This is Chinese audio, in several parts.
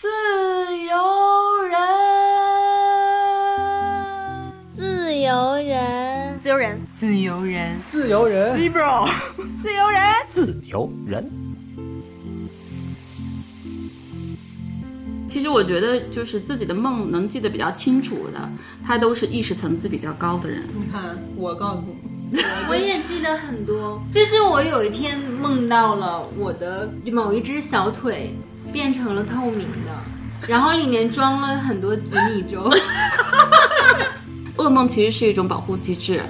自由人，自由人，自由人，自由人，自由人，liberal，自由人，自由人。其实我觉得，就是自己的梦能记得比较清楚的，他都是意识层次比较高的人。你看，我告诉你，我也记得很多。就是我有一天梦到了我的某一只小腿变成了透明的，然后里面装了很多紫米粥。噩梦其实是一种保护机制。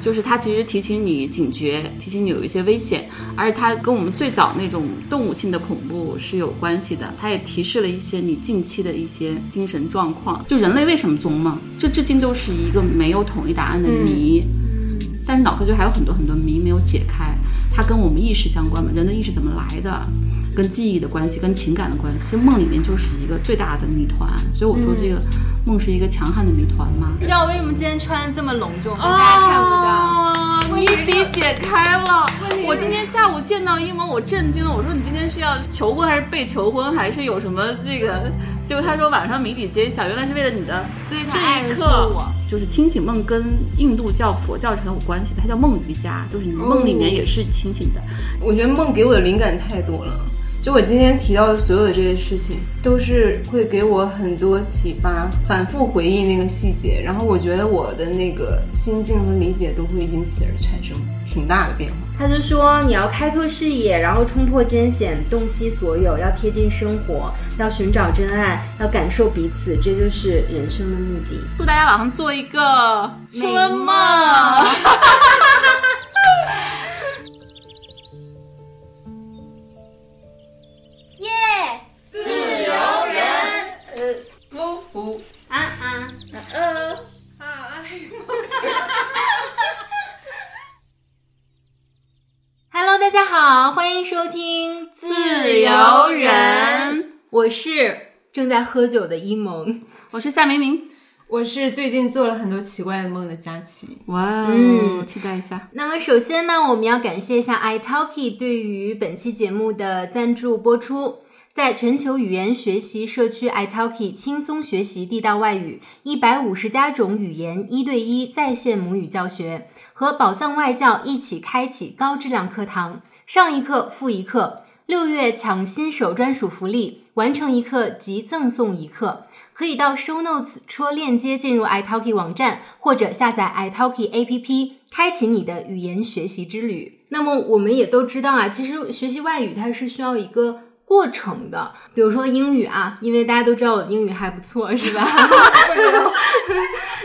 就是它其实提醒你警觉，提醒你有一些危险，而且它跟我们最早那种动物性的恐怖是有关系的。它也提示了一些你近期的一些精神状况。就人类为什么做梦，这至今都是一个没有统一答案的谜。但是脑科学还有很多很多谜没有解开。它跟我们意识相关嘛？人的意识怎么来的？跟记忆的关系，跟情感的关系。其实梦里面就是一个最大的谜团。所以我说这个。梦是一个强悍的谜团嘛？你知道我为什么今天穿这么隆重，大家看不到？谜底解开了。我今天下午见到一萌，我震惊了。我说你今天是要求婚还是被求婚，还是有什么这个？结果他说晚上谜底揭晓，原来是为了你的。所以这一刻，就是清醒梦跟印度教、佛教是很有关系的，它叫梦瑜伽，就是你梦里面也是清醒的。我觉得梦给我的灵感太多了。就我今天提到的所有的这些事情，都是会给我很多启发，反复回忆那个细节，然后我觉得我的那个心境和理解都会因此而产生挺大的变化。他就说你要开拓视野，然后冲破艰险，洞悉所有，要贴近生活，要寻找真爱，要感受彼此，这就是人生的目的。祝大家晚上做一个春梦。欢迎收听《自由人》，我是正在喝酒的一萌，我是夏明明，我是最近做了很多奇怪的梦的佳琪。哇，嗯，期待一下。那么首先呢，我们要感谢一下 iTalki 对于本期节目的赞助播出。在全球语言学习社区 iTalki，轻松学习地道外语，一百五十加种语言一对一在线母语教学，和宝藏外教一起开启高质量课堂。上一课付一课，六月抢新手专属福利，完成一课即赠送一课。可以到 Show Notes 戳链接进入 iTalki 网站，或者下载 iTalki APP，开启你的语言学习之旅。那么我们也都知道啊，其实学习外语它是需要一个。过程的，比如说英语啊，因为大家都知道我英语还不错，是吧？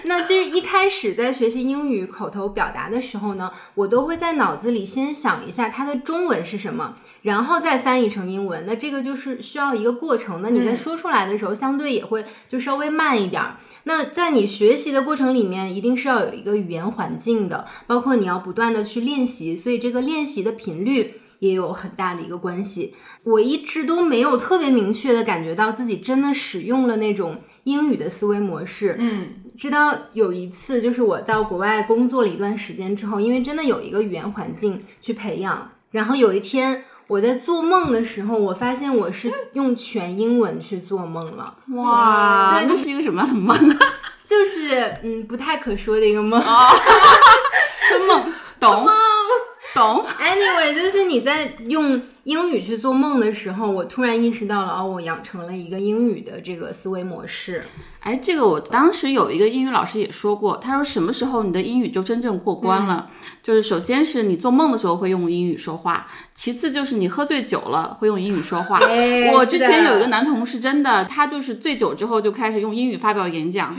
那其实一开始在学习英语口头表达的时候呢，我都会在脑子里先想一下它的中文是什么，然后再翻译成英文。那这个就是需要一个过程。那你在说出来的时候，相对也会就稍微慢一点。那在你学习的过程里面，一定是要有一个语言环境的，包括你要不断的去练习，所以这个练习的频率。也有很大的一个关系，我一直都没有特别明确的感觉到自己真的使用了那种英语的思维模式。嗯，直到有一次，就是我到国外工作了一段时间之后，因为真的有一个语言环境去培养，然后有一天我在做梦的时候，我发现我是用全英文去做梦了。哇，那是一个什么样的梦？就是嗯，不太可说的一个梦。春梦，懂。懂，Anyway，就是你在用英语去做梦的时候，我突然意识到了，哦，我养成了一个英语的这个思维模式。哎，这个我当时有一个英语老师也说过，他说什么时候你的英语就真正过关了？就是首先是你做梦的时候会用英语说话，其次就是你喝醉酒了会用英语说话。我之前有一个男同事，真的，他就是醉酒之后就开始用英语发表演讲，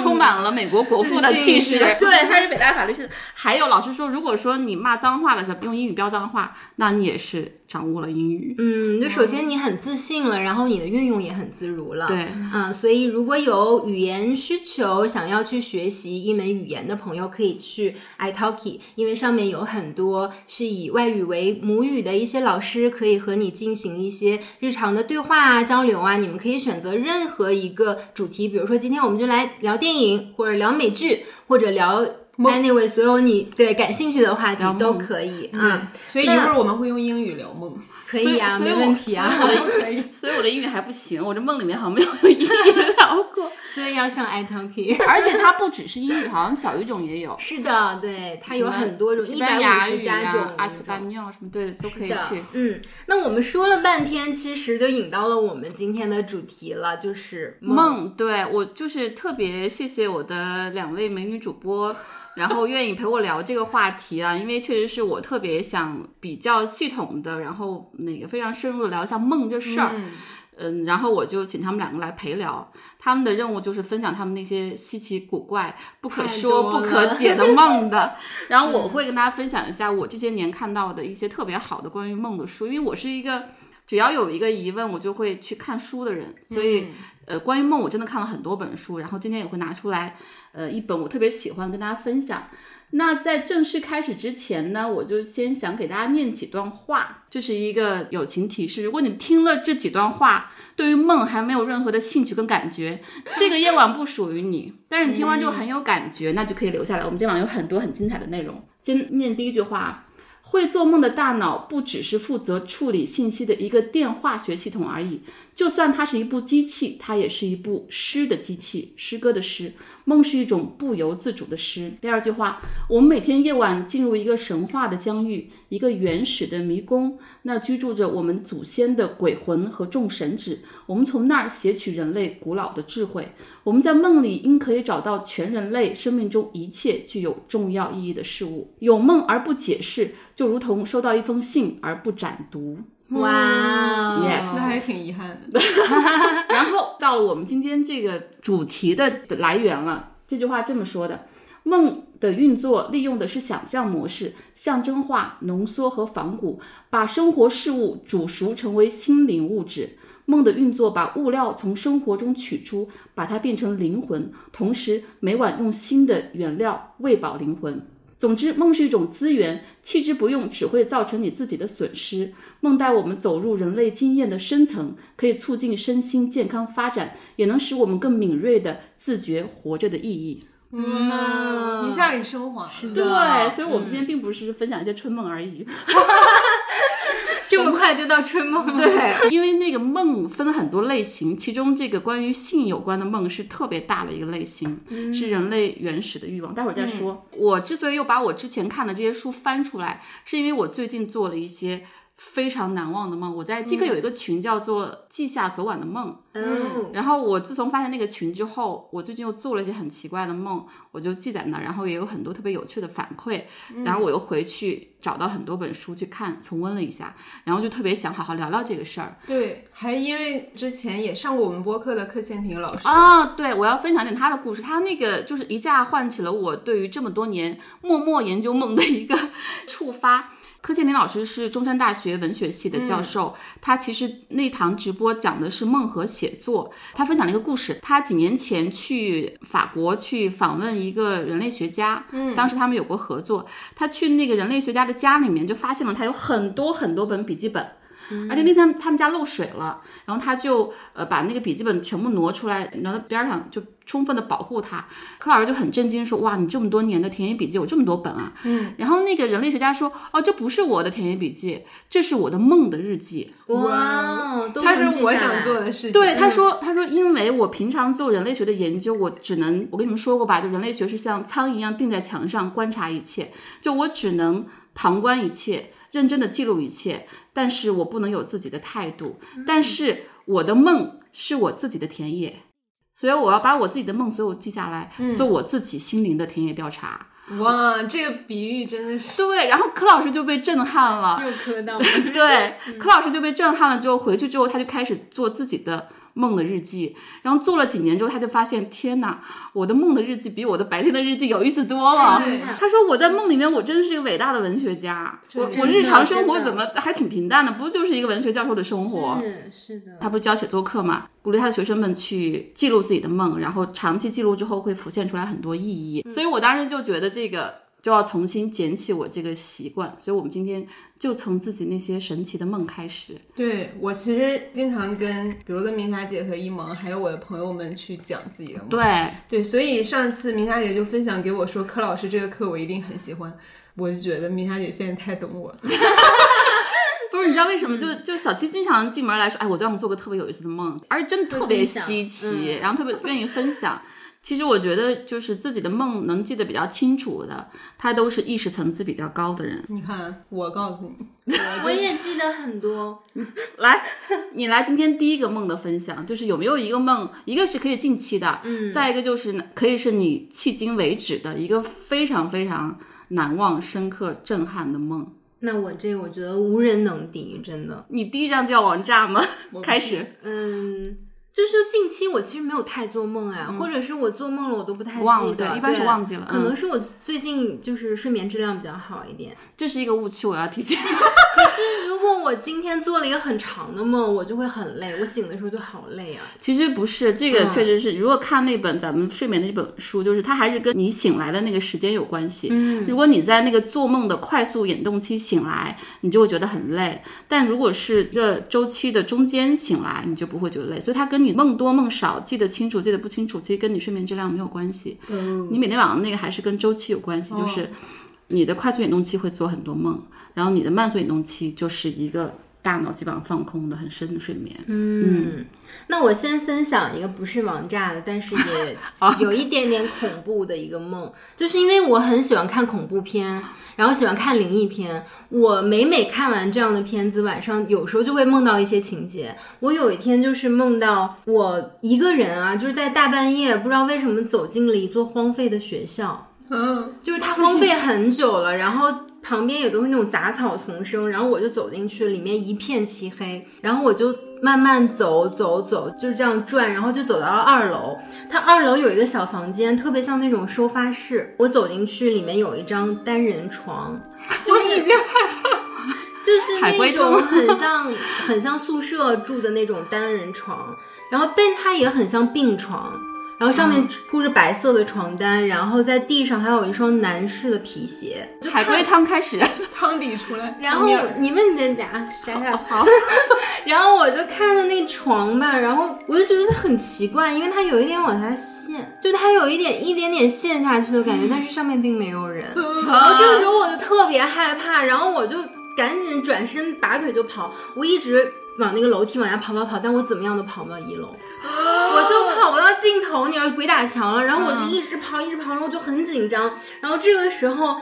充满了美国国父的气势。对，他是北大法律系的。还有老师说，如果说你骂脏话的时候用英语飙脏话，那你也是。掌握了英语，嗯，就首先你很自信了，然后你的运用也很自如了，对，嗯，所以如果有语言需求，想要去学习一门语言的朋友，可以去 iTalki，因为上面有很多是以外语为母语的一些老师，可以和你进行一些日常的对话啊、交流啊。你们可以选择任何一个主题，比如说今天我们就来聊电影，或者聊美剧，或者聊。Anyway，所有你对感兴趣的话题都可以啊。所以一会儿我们会用英语聊梦。可以啊，没问题啊。所以我的 所以我的英语还不行，我这梦里面好像没有英语聊过。所以要上 iTalki。而且它不只是英语，好像小语种也有，是的，对，它有很多种，西一百班牙语五十加种啊、阿斯巴尼亚什么，对，都可以去。嗯，那我们说了半天，其实就引到了我们今天的主题了，就是梦，对我就是特别谢谢我的两位美女主播，然后愿意陪我聊这个话题啊，因为确实是我特别想比较系统的，然后那个非常深入的聊一下梦这事儿。嗯，然后我就请他们两个来陪聊，他们的任务就是分享他们那些稀奇古怪、不可说、不可解的 梦的。然后我会跟大家分享一下我这些年看到的一些特别好的关于梦的书，因为我是一个只要有一个疑问，我就会去看书的人，所以、呃，关于梦我真的看了很多本书，然后今天也会拿出来呃一本我特别喜欢跟大家分享。那在正式开始之前呢，我就先想给大家念几段话，这是一个友情提示。如果你听了这几段话，对于梦还没有任何的兴趣跟感觉，这个夜晚不属于你。但是你听完之后很有感觉，那就可以留下来。我们今晚有很多很精彩的内容。先念第一句话。会做梦的大脑不只是负责处理信息的一个电化学系统而已，就算它是一部机器，它也是一部诗的机器，诗歌的诗。梦是一种不由自主的诗。第二句话，我们每天夜晚进入一个神话的疆域，一个原始的迷宫，那居住着我们祖先的鬼魂和众神祇。我们从那儿撷取人类古老的智慧。我们在梦里应可以找到全人类生命中一切具有重要意义的事物。有梦而不解释，就如同收到一封信而不展读。哇哦 Yes 那还挺遗憾的。然后到了我们今天这个主题的来源了。这句话这么说的：梦的运作利用的是想象模式、象征化、浓缩和仿古，把生活事物煮熟成为心灵物质。梦的运作把物料从生活中取出，把它变成灵魂，同时每晚用新的原料喂饱灵魂。总之，梦是一种资源，弃之不用只会造成你自己的损失。梦带我们走入人类经验的深层，可以促进身心健康发展，也能使我们更敏锐地自觉活着的意义。嗯，一下给升华了。对，所以我们今天并不是分享一些春梦而已。这么快就到春梦了。对，因为那个梦分很多类型，其中这个关于性有关的梦是特别大的一个类型，是人类原始的欲望。待会儿再说。我之所以又把我之前看的这些书翻出来，是因为我最近做了一些。非常难忘的梦，我在即刻有一个群叫做“记下昨晚的梦”，嗯，然后我自从发现那个群之后，我最近又做了一些很奇怪的梦，我就记在那儿，然后也有很多特别有趣的反馈，然后我又回去找到很多本书去看，重温了一下，然后就特别想好好聊聊这个事儿。对，还因为之前也上过我们播客的柯倩婷老师。啊，对，我要分享点他的故事，他那个就是一下唤起了我对于这么多年默默研究梦的一个 触发。柯建林老师是中山大学文学系的教授，他其实那堂直播讲的是梦和写作。他分享了一个故事，他几年前去法国去访问一个人类学家，嗯，当时他们有过合作。他去那个人类学家的家里面，就发现了他有很多很多本笔记本。而且那天他们家漏水了，然后他就呃把那个笔记本全部挪出来，挪到边上，就充分的保护它。柯老师就很震惊说：“哇，你这么多年的田野笔记有这么多本啊！”嗯，然后那个人类学家说：“哦，这不是我的田野笔记，这是我的梦的日记。”哇，都它能记下来是我想做的事情。对，他说，他说，因为我平常做人类学的研究，我只能，我跟你们说过吧，就人类学是像苍蝇一样钉在墙上观察一切，就我只能旁观一切，认真的记录一切，但是我不能有自己的态度。但是我的梦是我自己的田野，所以我要把我自己的梦所有记下来，做我自己心灵的田野调查。哇，这个比喻真的是对，然后柯老师就被震撼了，又磕到 对，柯老师就被震撼了。之后回去之后，他就开始做自己的梦的日记。然后做了几年之后，他就发现，天哪，我的梦的日记比我的白天的日记有意思多了。他说，我在梦里面，我真是一个伟大的文学家。我我日常生活怎么还挺平淡的，不就是一个文学教授的生活？是是的，他不是教写作课嘛，鼓励他的学生们去记录自己的梦，然后长期记录之后会浮现出来很多意义。所以我当时就觉得这个就要重新捡起我这个习惯。所以我们今天就从自己那些神奇的梦开始。对我其实经常跟，比如跟明霞姐和一萌，还有我的朋友们去讲自己的梦。对，对，所以上次明霞姐就分享给我说，柯老师这个课我一定很喜欢。我就觉得明霞姐现在太懂我了。不 不是，你知道为什么？就就小七经常进门来说，哎，我昨晚做个特别有意思的梦，而且真的特别稀奇，然后特别愿意分享。其实我觉得，就是自己的梦能记得比较清楚的，他都是意识层次比较高的人。你看，我告诉你，我 也记得很多。来，你来今天第一个梦的分享，就是有没有一个梦，一个是可以近期的，嗯，再一个就是可以是你迄今为止的一个非常非常难忘、深刻、震撼的梦。那我这我觉得无人能敌，真的。你第一张就要王炸吗？开始，嗯。就是近期我其实没有太做梦哎，或者是我做梦了我都不太记得，对，一般是忘记了。可能是我最近就是睡眠质量比较好一点，这是一个误区，我要提醒。可是如果我今天做了一个很长的梦，我就会很累，我醒的时候就好累啊。其实不是，这个确实是，如果看那本咱们睡眠的一本书，就是它还是跟你醒来的那个时间有关系。嗯，如果你在那个做梦的快速眼动期醒来，你就会觉得很累；但如果是一个周期的中间醒来，你就不会觉得累。所以它跟你梦多梦少、记得清楚记得不清楚，其实跟你睡眠质量没有关系。嗯，你每天晚上那个还是跟周期有关系，就是你的快速眼动期会做很多梦，然后你的慢速眼动期就是一个大脑基本上放空的很深的睡眠。嗯，那我先分享一个不是王炸的，但是也 有一点点恐怖的一个梦，就是因为我很喜欢看恐怖片。然后喜欢看灵异片，我每每看完这样的片子，晚上有时候就会梦到一些情节。我有一天就是梦到我一个人啊，就是在大半夜，不知道为什么走进了一座荒废的学校，嗯，就是它荒废很久了，然后旁边也都是那种杂草丛生，然后我就走进去，里面一片漆黑，然后我就慢慢走走走，就这样转，然后就走到了二楼。它二楼有一个小房间，特别像那种收发室。我走进去，里面有一张单人床，就是就是那种很像很像宿舍住的那种单人床，然后但它也很像病床。然后上面铺着白色的床单，然后在地上还有一双男士的皮鞋。海龟汤开始，汤底出来。然后你问你俩啥啥好。然后我就看着那床吧，然后我就觉得它很奇怪，因为它有一点往下陷，就它有一点一点点陷下去的感觉，但是上面并没有人。然后这个时候我就特别害怕，然后我就赶紧转身拔腿就跑，我一直。往那个楼梯往下跑跑跑，但我怎么样都跑不到一楼，我就跑不到尽头，你要鬼打墙了。然后我就一直跑，一直跑，然后我就很紧张。然后这个时候。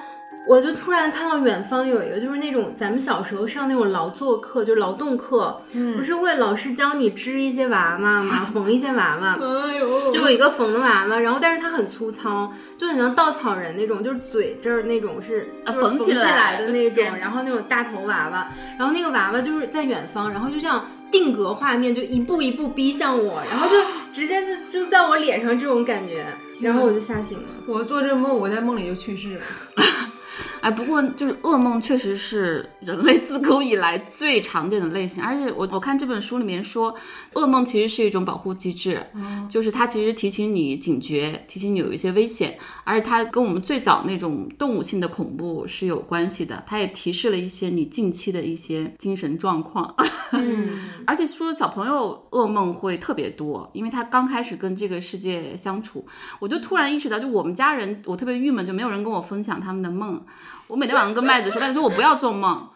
我就突然看到远方有一个，就是那种咱们小时候上那种劳作课，就是劳动课，不是会老师教你织一些娃娃吗？缝一些娃娃，哎呦，就有一个缝的娃娃，然后但是它很粗糙，就很像稻草人那种，就是嘴这儿那种是缝起来的那种，然后那种大头娃娃，然后那个娃娃就是在远方，然后就像定格画面，就一步一步逼向我，然后就 直接就就在我脸上这种感觉，然后我就吓醒了。我做这梦，我在梦里就去世了。哎，不过就是噩梦确实是人类自古以来最常见的类型，而且我我看这本书里面说，噩梦其实是一种保护机制，就是它其实提醒你警觉，提醒你有一些危险，而且它跟我们最早那种动物性的恐怖是有关系的，它也提示了一些你近期的一些精神状况。嗯，而且说小朋友噩梦会特别多，因为他刚开始跟这个世界相处，我就突然意识到，就我们家人，我特别郁闷，就没有人跟我分享他们的梦。我每天晚上跟麦子说，麦子说我不要做梦，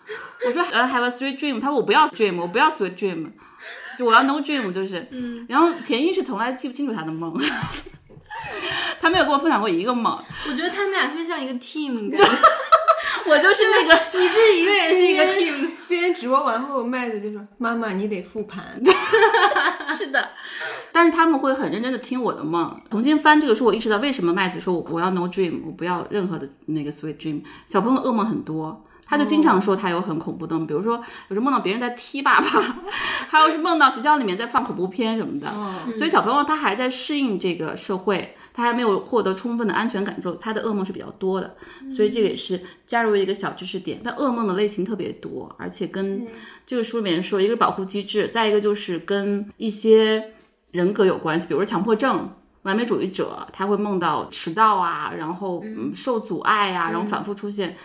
我说呃 have a sweet dream，他说我不要 dream，我不要 sweet dream，就我要 no dream，就是，然后田一是从来记不清楚他的梦，他没有跟我分享过一个梦。我觉得他们俩特别像一个 team，我就是那个你自己一个人是一个 team。今天直播完后，麦子就说妈妈你得复盘，是的。但是他们会很认真的听我的梦，重新翻这个书，我意识到为什么麦子说我我要 no dream，我不要任何的那个 sweet dream。小朋友的噩梦很多，他就经常说他有很恐怖的梦，比如说有时候梦到别人在踢爸爸，还有是梦到学校里面在放恐怖片什么的。所以小朋友他还在适应这个社会，他还没有获得充分的安全感，之后他的噩梦是比较多的。所以这个也是加入一个小知识点。但噩梦的类型特别多，而且跟这个书里面说，一个是保护机制，再一个就是跟一些。人格有关系，比如说强迫症、完美主义者，他会梦到迟到啊，然后嗯受阻碍啊，然后反复出现。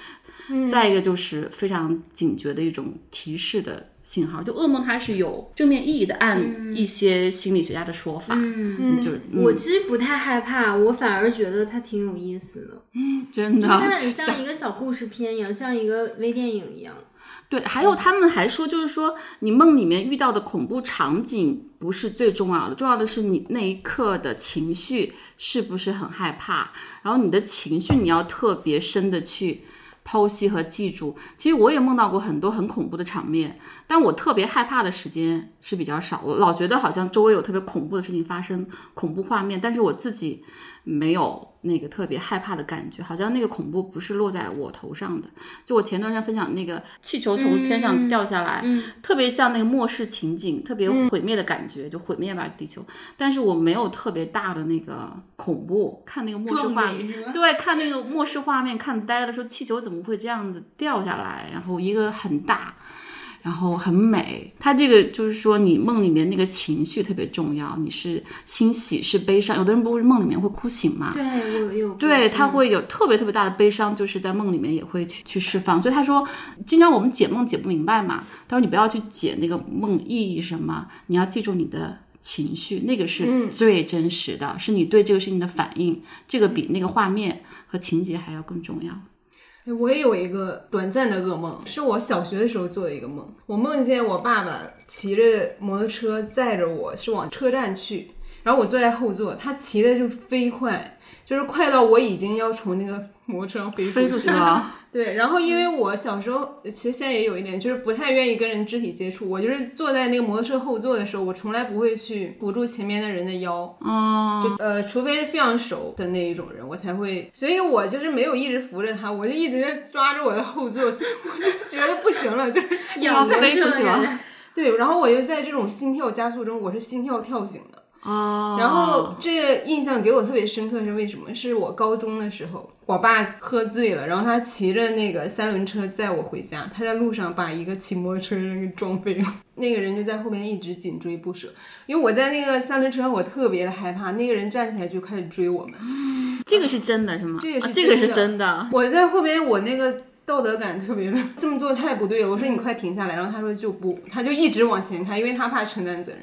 再一个就是非常警觉的一种提示的信号，就噩梦它是有正面意义的，按一些心理学家的说法，嗯，就是我其实不太害怕，我反而觉得它挺有意思的，嗯，真的，它很 像一个小故事片一样，像一个微电影一样。对，还有他们还说，就是说你梦里面遇到的恐怖场景不是最重要的，重要的是你那一刻的情绪是不是很害怕，然后你的情绪你要特别深的去剖析和记住。其实我也梦到过很多很恐怖的场面，但我特别害怕的时间是比较少，我老觉得好像周围有特别恐怖的事情发生，恐怖画面，但是我自己没有那个特别害怕的感觉，好像那个恐怖不是落在我头上的。就我前段时间分享那个气球从天上掉下来，特别像那个末世情景，特别毁灭的感觉，就毁灭吧地球。但是我没有特别大的那个恐怖，看那个末世画面，对，看那个末世画面看呆了，说气球怎么会这样子掉下来，然后一个很大。然后很美，他这个就是说，你梦里面那个情绪特别重要，你是欣喜是悲伤，有的人不是梦里面会哭醒嘛？对有有对，他会有特别特别大的悲伤，就是在梦里面也会去去释放。所以他说，经常我们解梦解不明白嘛，他说你不要去解那个梦意义是什么，你要记住你的情绪，那个是最真实的，是你对这个事情的反应，这个比那个画面和情节还要更重要。我也有一个短暂的噩梦，是我小学的时候做的一个梦。我梦见我爸爸骑着摩托车载着我是往车站去，然后我坐在后座，他骑的就飞快，就是快到我已经要从那个摩托车上飞飞出去了。对，然后因为我小时候其实现在也有一点，就是不太愿意跟人肢体接触。我就是坐在那个摩托车后座的时候，我从来不会去扶住前面的人的腰，哦，就呃，除非是非常熟的那一种人，我才会。所以我就是没有一直扶着他，我就一直在抓着我的后座，所以我就觉得不行了，就是要飞出去了。对，然后我就在这种心跳加速中，我是心跳跳醒的。哦，然后这个印象给我特别深刻是为什么？是我高中的时候，我爸喝醉了，然后他骑着那个三轮车载我回家，他在路上把一个骑摩托车的人给撞飞了，那个人就在后面一直紧追不舍。因为我在那个三轮车上，我特别的害怕，那个人站起来就开始追我们。这个是真的是吗？这个是啊这个是真的真的。我在后边，我那个道德感特别的，这么做太不对了。我说你快停下来，然后他说就不，他就一直往前开，因为他怕承担责任。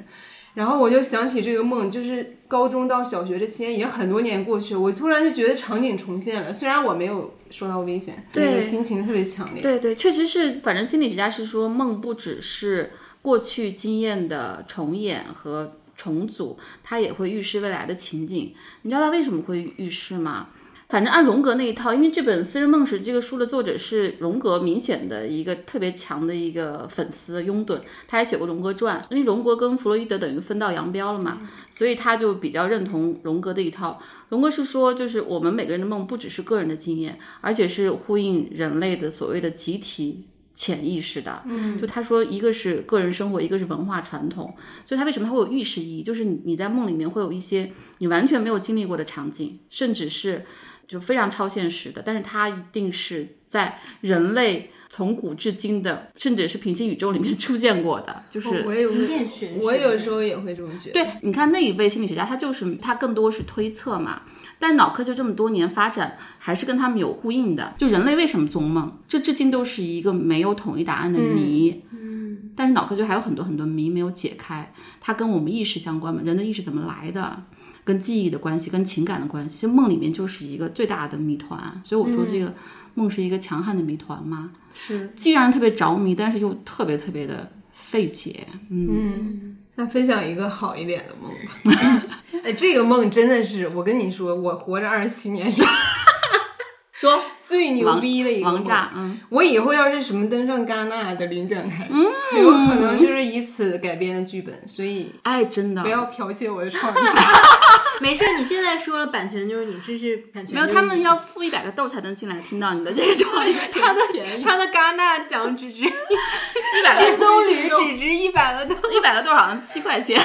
然后我就想起这个梦，就是高中到小学这期间已经很多年过去了，我突然就觉得场景重现了。虽然我没有受到危险，对那个心情特别强烈。对对，确实是，反正心理学家是说，梦不只是过去经验的重演和重组，它也会预示未来的情景。你知道它为什么会预示吗？反正按荣格那一套，因为这本《私人梦史》这个书的作者是荣格明显的一个特别强的一个粉丝拥趸，他还写过荣格传。因为荣格跟弗洛伊德等于分道扬镳了嘛，所以他就比较认同荣格的一套。荣格是说，就是我们每个人的梦不只是个人的经验，而且是呼应人类的所谓的集体潜意识的。嗯，就他说，一个是个人生活，一个是文化传统。所以他为什么他会有预示意义？就是你你在梦里面会有一些你完全没有经历过的场景，甚至是就非常超现实的，但是它一定是在人类从古至今的，甚至是平行宇宙里面 出现过的，就是我也有，有点玄学。我有时候也会这么觉得。对，你看那一位心理学家，他就是他更多是推测嘛，但脑科学这么多年发展，还是跟他们有呼应的。就人类为什么做梦，这至今都是一个没有统一答案的谜。嗯，但是脑科学还有很多很多谜没有解开，它跟我们意识相关嘛，人的意识怎么来的？跟记忆的关系，跟情感的关系，其实梦里面就是一个最大的谜团。所以我说这个梦是一个强悍的谜团嘛，是既让人特别着迷，但是又特别特别的费解。嗯，那分享一个好一点的梦吧。哎，这个梦真的是，我跟你说，我活着二十七年 说最牛逼的一个。王炸，嗯，我以后要是什么登上戛纳的领奖台，嗯，有可能就是以此改编的剧本，所以哎，真的。不要剽窃我的创意。没事，你现在说了版权就是你，知识版权没有，他们要付一百个豆才能进来听到你的这个创意，他的，他的戛纳奖只值 一百个金棕榈只值一百个豆，一百个豆好像七块钱。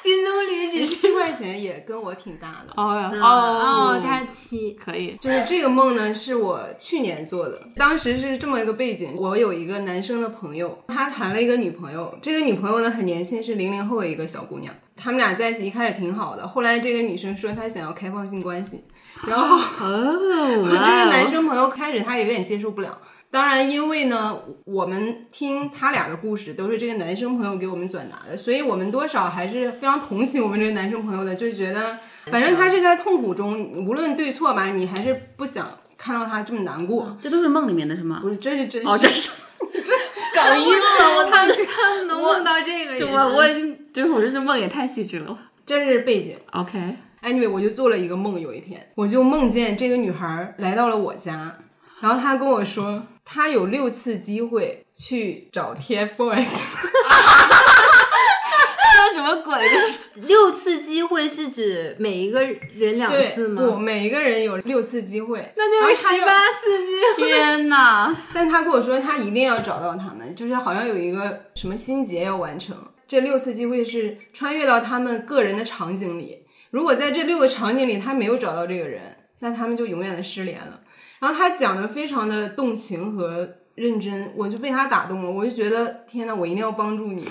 金棕榈只是七块钱也跟我挺大的。哦哦，他是七，可以，就是这个梦呢，是我去年做的。当时是这么一个背景，我有一个男生的朋友，他谈了一个女朋友，这个女朋友呢很年轻，是零零后的一个小姑娘。他们俩在一起一开始挺好的，后来这个女生说她想要开放性关系，然后哦，这个男生朋友开始他有点接受不了。当然，因为呢，我们听他俩的故事都是这个男生朋友给我们转达的，所以我们多少还是非常同情我们这个男生朋友的，就觉得反正他是在痛苦中，无论对错吧，你还是不想看到他这么难过。这都是梦里面的是吗？不是，这是真实。哦，这是 这搞晕了，我他他们 能梦到这个也，我我已经，就是我这是梦也太细致了。这是背景。OK，Anyway，我就做了一个梦，有一天我就梦见这个女孩来到了我家，然后她跟我说，她有六次机会去找 TFBOYS，这什么鬼？这 是六次机会是指每一个人两次，吗？不，每一个人有六次机会，那就是十八次机会。天哪！但他跟我说，他一定要找到他们，就是好像有一个什么心结要完成。这六次机会是穿越到他们个人的场景里，如果在这六个场景里他没有找到这个人，那他们就永远的失联了。然后他讲的非常的动情和认真，我就被他打动了，我就觉得天呐，我一定要帮助你，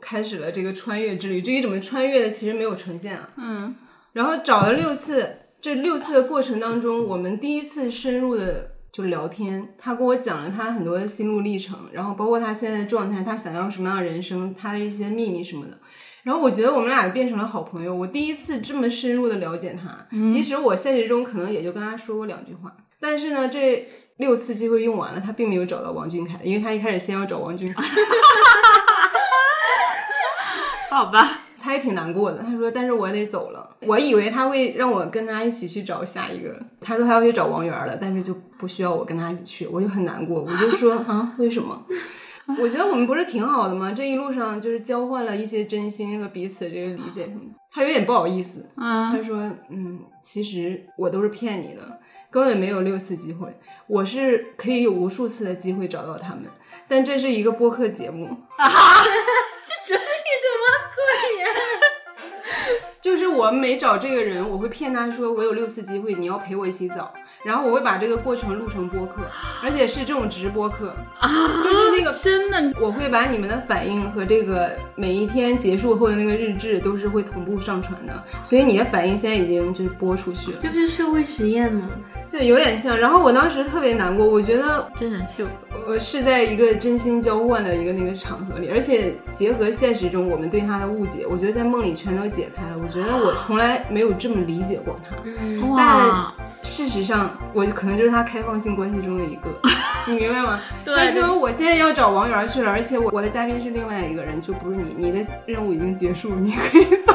开始了这个穿越之旅。至于怎么穿越的，其实没有呈现啊。嗯，然后找了六次，这六次的过程当中，我们第一次深入的就聊天，他跟我讲了他很多的心路历程，然后包括他现在的状态，他想要什么样的人生，他的一些秘密什么的。然后我觉得我们俩变成了好朋友，我第一次这么深入的了解他，即使我现实中可能也就跟他说过两句话，但是呢，这六次机会用完了，他并没有找到王俊凯，因为他一开始先要找王俊凯。好吧，他也挺难过的，他说：“但是我得走了。”我以为他会让我跟他一起去找下一个。他说他要去找王源了，但是就不需要我跟他一起去，我就很难过。我就说 啊，为什么？我觉得我们不是挺好的吗？这一路上就是交换了一些真心和彼此这个理解什么的。他有点不好意思，嗯，他说：“嗯，其实我都是骗你的，根本没有六次机会，我是可以有无数次的机会找到他们，但这是一个播客节目。”这是什么？就是我每找这个人，我会骗他说我有六次机会，你要陪我一起找，然后我会把这个过程录成播客，而且是这种直播课，啊就是那个 真的，我会把你们的反应和这个每一天结束后的那个日志都是会同步上传的，所以你的反应现在已经就是播出去了，这不是社会实验吗？对，有点像。然后我当时特别难过，我觉得真人秀。我是在一个真心交换的一个那个场合里，而且结合现实中我们对他的误解，我觉得在梦里全都解开了。我觉得我从来没有这么理解过他，但，事实上我可能就是他开放性关系中的一个，你明白吗？对他说我现在要找王源去了，而且我我的嘉宾是另外一个人，就不是你，你的任务已经结束，你可以走。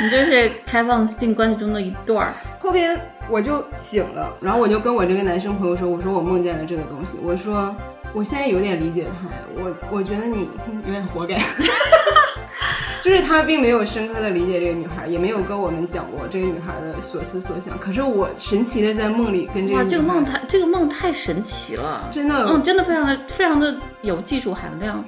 你就是开放性关系中的一段儿。后边我就醒了，然后我就跟我这个男生朋友说：“我说我梦见了这个东西，我说我现在有点理解他，我我觉得你有点活该。”就是他并没有深刻的理解这个女孩，也没有跟我们讲过这个女孩的所思所想。可是我神奇的在梦里跟这个这个梦太这个梦太神奇了，真的，嗯，真的非常的非常的有技术含量。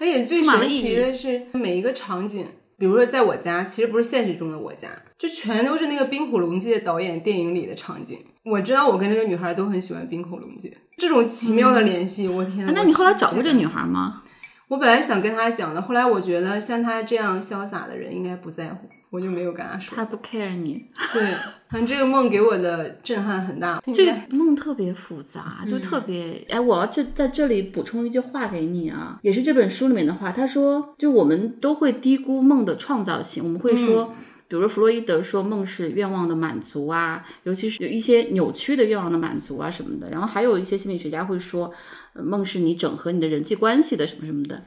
而且最神奇的是每一个场景，比如说在我家，其实不是现实中的我家，就全都是那个《冰火龙界》导演电影里的场景。我知道我跟这个女孩都很喜欢《冰火龙界》，这种奇妙的联系，我天那你后来找过这个女孩吗？我本来想跟他讲的，后来我觉得像他这样潇洒的人应该不在乎，我就没有跟他说。他不 care 你。对，反正这个梦给我的震撼很大。这个梦特别复杂，就特别哎，我要这在这里补充一句话给你啊，也是这本书里面的话。他说，就我们都会低估梦的创造性，我们会说。比如说弗洛伊德说梦是愿望的满足啊，尤其是有一些扭曲的愿望的满足啊什么的。然后还有一些心理学家会说，呃梦是你整合你的人际关系的什么什么的。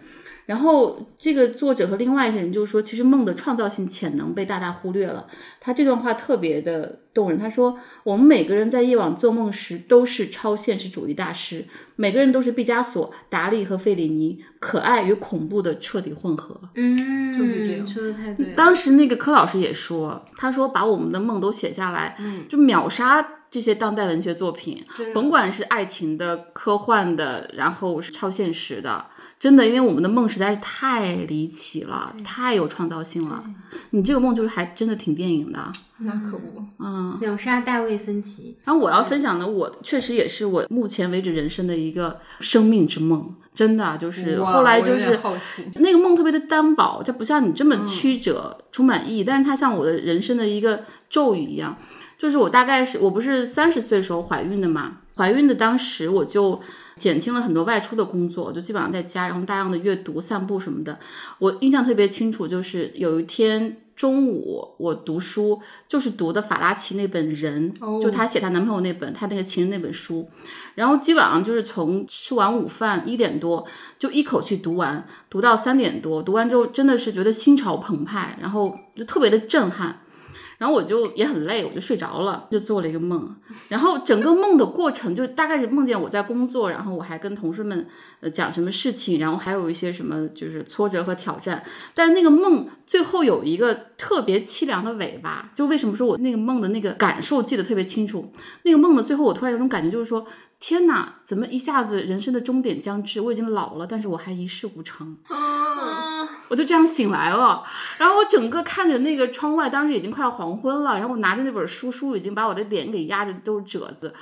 然后这个作者和另外一些人就说，其实梦的创造性潜能被大大忽略了。他这段话特别的动人。他说，我们每个人在夜晚做梦时都是超现实主义大师，每个人都是毕加索、达利和费里尼，可爱与恐怖的彻底混合。嗯，就是这样说的太对了。当时那个柯老师也说，他说把我们的梦都写下来，就秒杀这些当代文学作品，甭管是爱情的、科幻的，然后是超现实的，真的，因为我们的梦实在是太离奇了，太有创造性了。你这个梦就是还真的挺电影的。那可不，嗯，秒杀大卫芬奇，然后我要分享的，我确实也是我目前为止人生的一个生命之梦，真的啊就是后来就是好奇，那个梦特别的单薄，它不像你这么曲折、充满意义，但是它像我的人生的一个咒语一样。就是我大概是我不是三十岁时候怀孕的嘛，怀孕的当时我就减轻了很多外出的工作，就基本上在家，然后大量的阅读、散步什么的。我印象特别清楚，就是有一天中午我读书，就是读的法拉奇那本《人》就她写她男朋友那本，她那个情人那本书，然后基本上就是从吃完午饭一点多就一口气读完，读到三点多，读完之后真的是觉得心潮澎湃，然后就特别的震撼。然后我就也很累，我就睡着了，就做了一个梦。然后整个梦的过程就大概是梦见我在工作，然后我还跟同事们呃讲什么事情，然后还有一些什么就是挫折和挑战。但是那个梦最后有一个特别凄凉的尾巴，就为什么说我那个梦的那个感受记得特别清楚？那个梦的最后，我突然有种感觉，就是说天哪，怎么一下子人生的终点将至？我已经老了，但是我还一事无成。我就这样醒来了，然后我整个看着那个窗外，当时已经快要黄昏了，然后我拿着那本书，书已经把我的脸给压着都是褶子，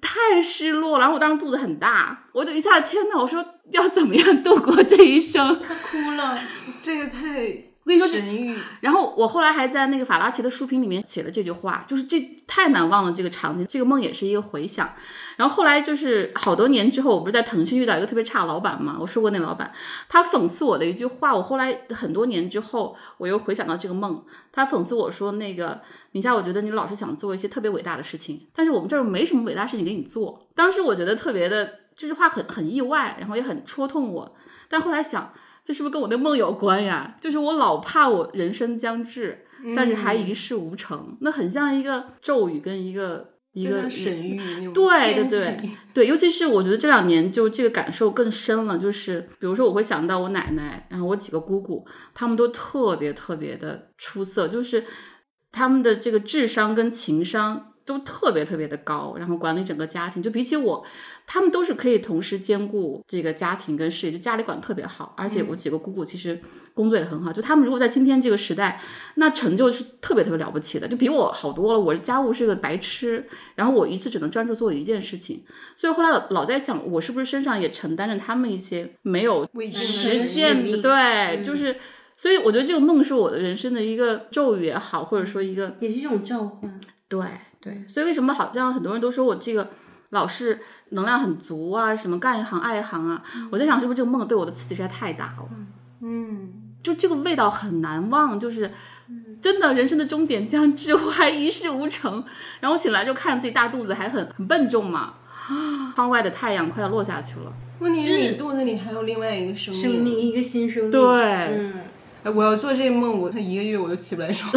太失落了。然后我当时肚子很大，我就一下天呐，我说要怎么样度过这一生？他哭了，这个太。我跟你说。然后我后来还在那个法拉奇的书评里面写了这句话，就是这太难忘了这个场景，这个梦也是一个回响。然后后来就是好多年之后，我不是在腾讯遇到一个特别差的老板嘛，我说过那老板，他讽刺我的一句话，我后来很多年之后，我又回想到这个梦，他讽刺我说那个米夏，我觉得你老是想做一些特别伟大的事情，但是我们这儿没什么伟大事情给你做。当时我觉得特别的这句话很很意外，然后也很戳痛我，但后来想。这是不是跟我的梦有关呀？就是我老怕我人生将至，但是还一事无成，那很像一个咒语跟一个一个神谕。对对对对，尤其是我觉得这两年就这个感受更深了。就是比如说，我会想到我奶奶，然后我几个姑姑，他们都特别特别的出色，就是他们的这个智商跟情商。都特别特别的高，然后管理整个家庭，就比起我，他们都是可以同时兼顾这个家庭跟事业，就家里管的特别好。而且我几个姑姑其实工作也很好，就他们如果在今天这个时代，那成就是特别特别了不起的，就比我好多了。我家务是个白痴，然后我一次只能专注做一件事情，所以后来老老在想，我是不是身上也承担着他们一些没有实现的？对，就是，所以我觉得这个梦是我的人生的一个咒语也好，或者说一个也是一种召唤。对。对，所以为什么好像很多人都说我这个老是能量很足啊，什么干一行爱一行啊？我在想是不是这个梦对我的刺激实在太大了？嗯，就这个味道很难忘，就是真的人生的终点将至，我还一事无成。然后醒来就看自己大肚子还很很笨重嘛，窗外的太阳快要落下去了。问题是你肚子里还有另外一个生命，生命一个新生命。对，嗯，哎，我要做这个梦，我他一个月我都起不来床。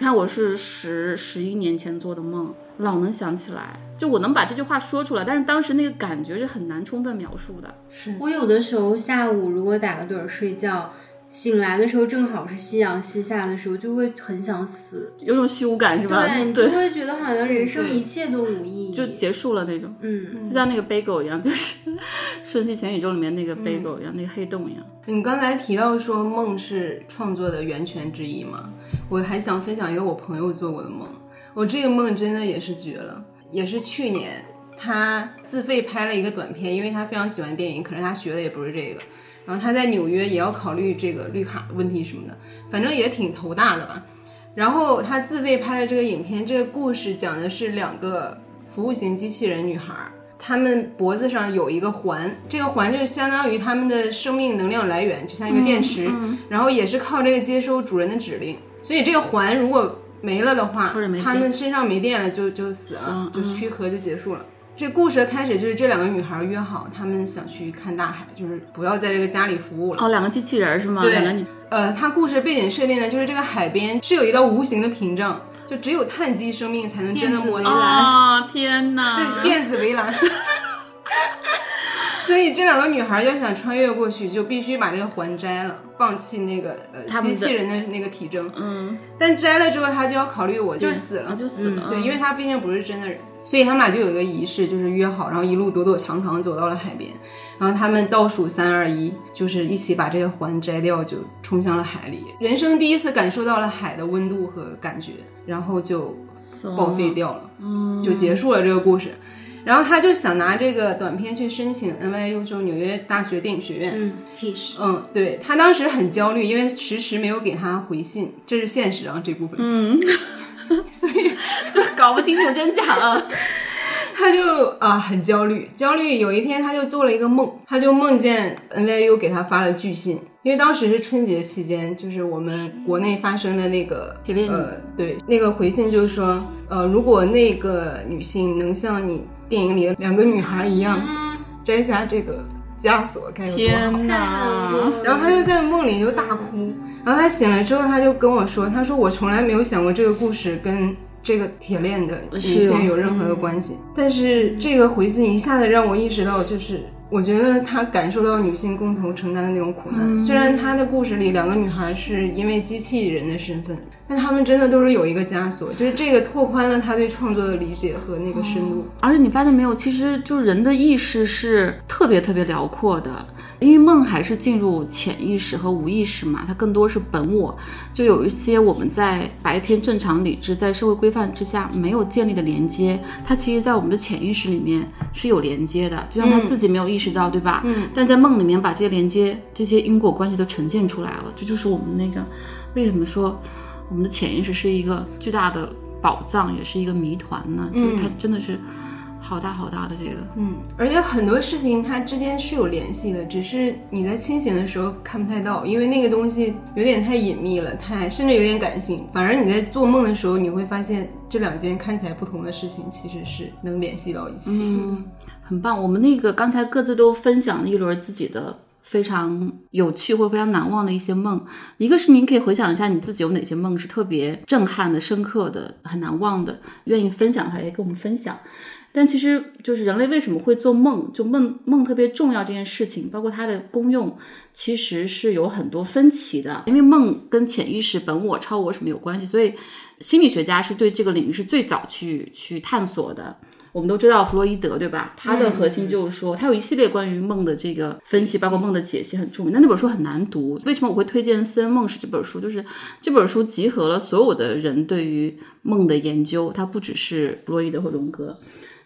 你看，我是十十一年前做的梦，老能想起来，就我能把这句话说出来，但是当时那个感觉是很难充分描述的。是我有的时候下午如果打个盹儿睡觉，醒来的时候正好是夕阳西下的时候，就会很想死，有种虚无感是吧？对，你 就会觉得好像人生一切都无意义，就结束了那种。嗯，就像那个 bagel 一样，就是 《瞬息全宇宙》里面那个 bagel 一样，那个黑洞一样。你刚才提到说梦是创作的源泉之一嘛？我还想分享一个我朋友做过的梦。我这个梦真的也是绝了，也是去年他自费拍了一个短片，因为他非常喜欢电影，可是他学的也不是这个。然后他在纽约也要考虑这个绿卡的问题什么的，反正也挺头大的吧。然后他自费拍了这个影片，这个故事讲的是两个服务型机器人女孩。她们脖子上有一个环，这个环就是相当于她们的生命能量来源，就像一个电池，然后也是靠这个接收主人的指令。所以这个环如果没了的话，他们身上没电了就就死了，就躯壳就结束了。这故事的开始就是这两个女孩约好，她们想去看大海，就是不要在这个家里服务了。哦，两个机器人是吗？对，两个女。呃，它故事背景设定呢，就是这个海边是有一道无形的屏障，就只有碳基生命才能真的摸进来。啊，天哪！对，电子围栏。所以这两个女孩要想穿越过去，就必须把这个环摘了，放弃那个呃机器人的那个体征。嗯。但摘了之后，她就要考虑我就死了，就死了。对，因为她毕竟不是真的人。所以他们俩就有一个仪式，就是约好，然后一路躲躲藏藏走到了海边，然后他们倒数三二一，就是一起把这个环摘掉，就冲向了海里。人生第一次感受到了海的温度和感觉，然后就报废掉了，嗯，就结束了这个故事。然后他就想拿这个短片去申请 NYU，就是纽约大学电影学院。嗯，Tish。嗯，对他当时很焦虑，因为迟迟没有给他回信，这是现实啊这部分。嗯。所以就搞不清楚真假了，他就啊很焦虑，焦虑。有一天他就做了一个梦，他就梦见 NYU 给他发了拒信，因为当时是春节期间，就是我们国内发生的那个呃，对，那个回信就是说，呃，如果那个女性能像你电影里的两个女孩一样摘下这个枷锁，该有多好。天哪！然后他就在梦里就大哭，然后他醒了之后，他就跟我说，他说我从来没有想过这个故事跟这个铁链的女性有任何的关系，但是这个回信一下子让我意识到，就是我觉得他感受到女性共同承担的那种苦难。虽然他的故事里两个女孩是因为机器人的身份，但他们真的都是有一个枷锁，就是这个拓宽了他对创作的理解和那个深度。而且你发现没有，其实就是人的意识是特别特别辽阔的，因为梦还是进入潜意识和无意识嘛，它更多是本我，就有一些我们在白天正常理智在社会规范之下没有建立的连接，它其实在我们的潜意识里面是有连接的，就像他自己没有意识到，对吧？嗯。但在梦里面把这些连接、这些因果关系都呈现出来了，这就是我们那个为什么说我们的潜意识是一个巨大的宝藏，也是一个谜团呢？就是它真的是好大好大的这个。嗯，而且很多事情它之间是有联系的，只是你在清醒的时候看不太到，因为那个东西有点太隐秘了，太甚至有点感性。反而你在做梦的时候，你会发现这两件看起来不同的事情其实是能联系到一起。嗯，很棒。我们那个刚才各自都分享了一轮自己的非常有趣或非常难忘的一些梦。一个是您可以回想一下你自己有哪些梦是特别震撼的、深刻的、很难忘的，愿意分享的话也跟我们分享。但其实就是人类为什么会做梦，就梦梦特别重要这件事情，包括它的功用，其实是有很多分歧的。因为梦跟潜意识、本我、超我什么有关系，所以心理学家是对这个领域是最早去去探索的。我们都知道弗洛伊德，对吧？他的核心就是说，他有一系列关于梦的这个分析，包括梦的解析，很著名。但那本书很难读。为什么我会推荐《私人梦是》这本书？就是这本书集合了所有的人对于梦的研究，它不只是弗洛伊德和荣格。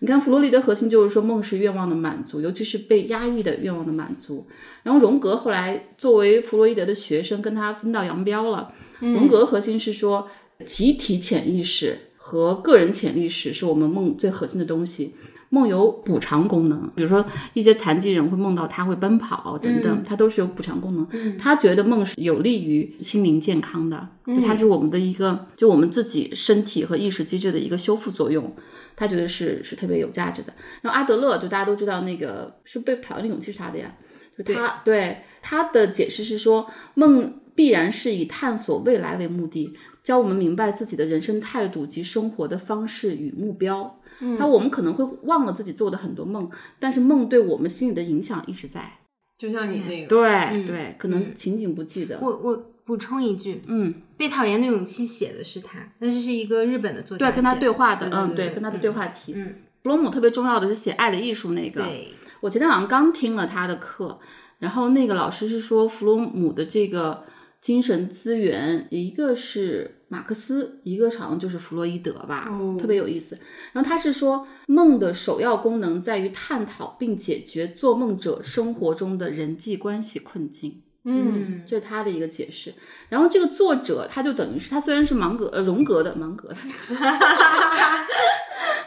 你看，弗洛伊德核心就是说梦是愿望的满足，尤其是被压抑的愿望的满足。然后荣格后来作为弗洛伊德的学生，跟他分道扬镳了。荣格核心是说集体潜意识和个人潜意识是我们梦最核心的东西。梦有补偿功能，比如说一些残疾人会梦到他会奔跑等等，他都是有补偿功能。他觉得梦是有利于心灵健康的，就它是我们的一个，就我们自己身体和意识机制的一个修复作用。他觉得是是特别有价值的。然后阿德勒，就大家都知道那个是被讨厌的勇气是他的呀，就他对他的解释是说，梦必然是以探索未来为目的，教我们明白自己的人生态度及生活的方式与目标。他我们可能会忘了自己做的很多梦，但是梦对我们心里的影响一直在。就像你那个，对对，可能情景不记得。我我补充一句，嗯，被讨厌的勇气写的是他，但是是一个日本的作家对，跟他对话的，嗯，对，跟他的对话题。嗯，弗洛姆特别重要的是写爱的艺术那个。对，我前天晚上刚听了他的课，然后那个老师是说弗洛姆的这个精神资源，一个是马克思，一个好像就是弗洛伊德吧，哦特别有意思。然后他是说梦的首要功能在于探讨并解决做梦者生活中的人际关系困境。嗯，这是他的一个解释。然后这个作者他就等于是他虽然是芒格呃荣格的芒格的，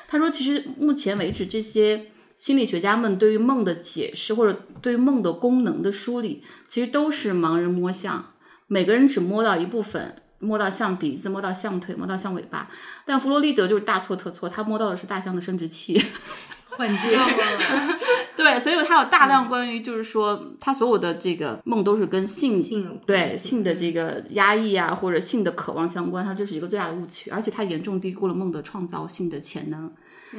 他说其实目前为止这些心理学家们对于梦的解释或者对于梦的功能的梳理，其实都是盲人摸象，每个人只摸到一部分。摸到象鼻子，摸到象腿，摸到象尾巴，但弗洛伊德就是大错特错，他摸到的是大象的生殖器。幻觉，对，所以他有大量关于就是说，他所有的这个梦都是跟性性对性的这个压抑啊，或者性的渴望相关，他这是一个最大的误区，而且他严重低估了梦的创造性的潜能。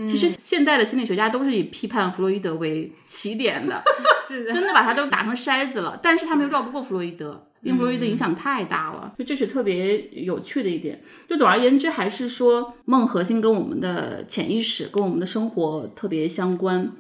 其实现代的心理学家都是以批判弗洛伊德为起点的，是真的把他都打成筛子了，但是他们又绕不过弗洛伊德。因为弗洛伊德影响太大了，就这是特别有趣的一点。就总而言之，还是说梦核心跟我们的潜意识、跟我们的生活特别相关。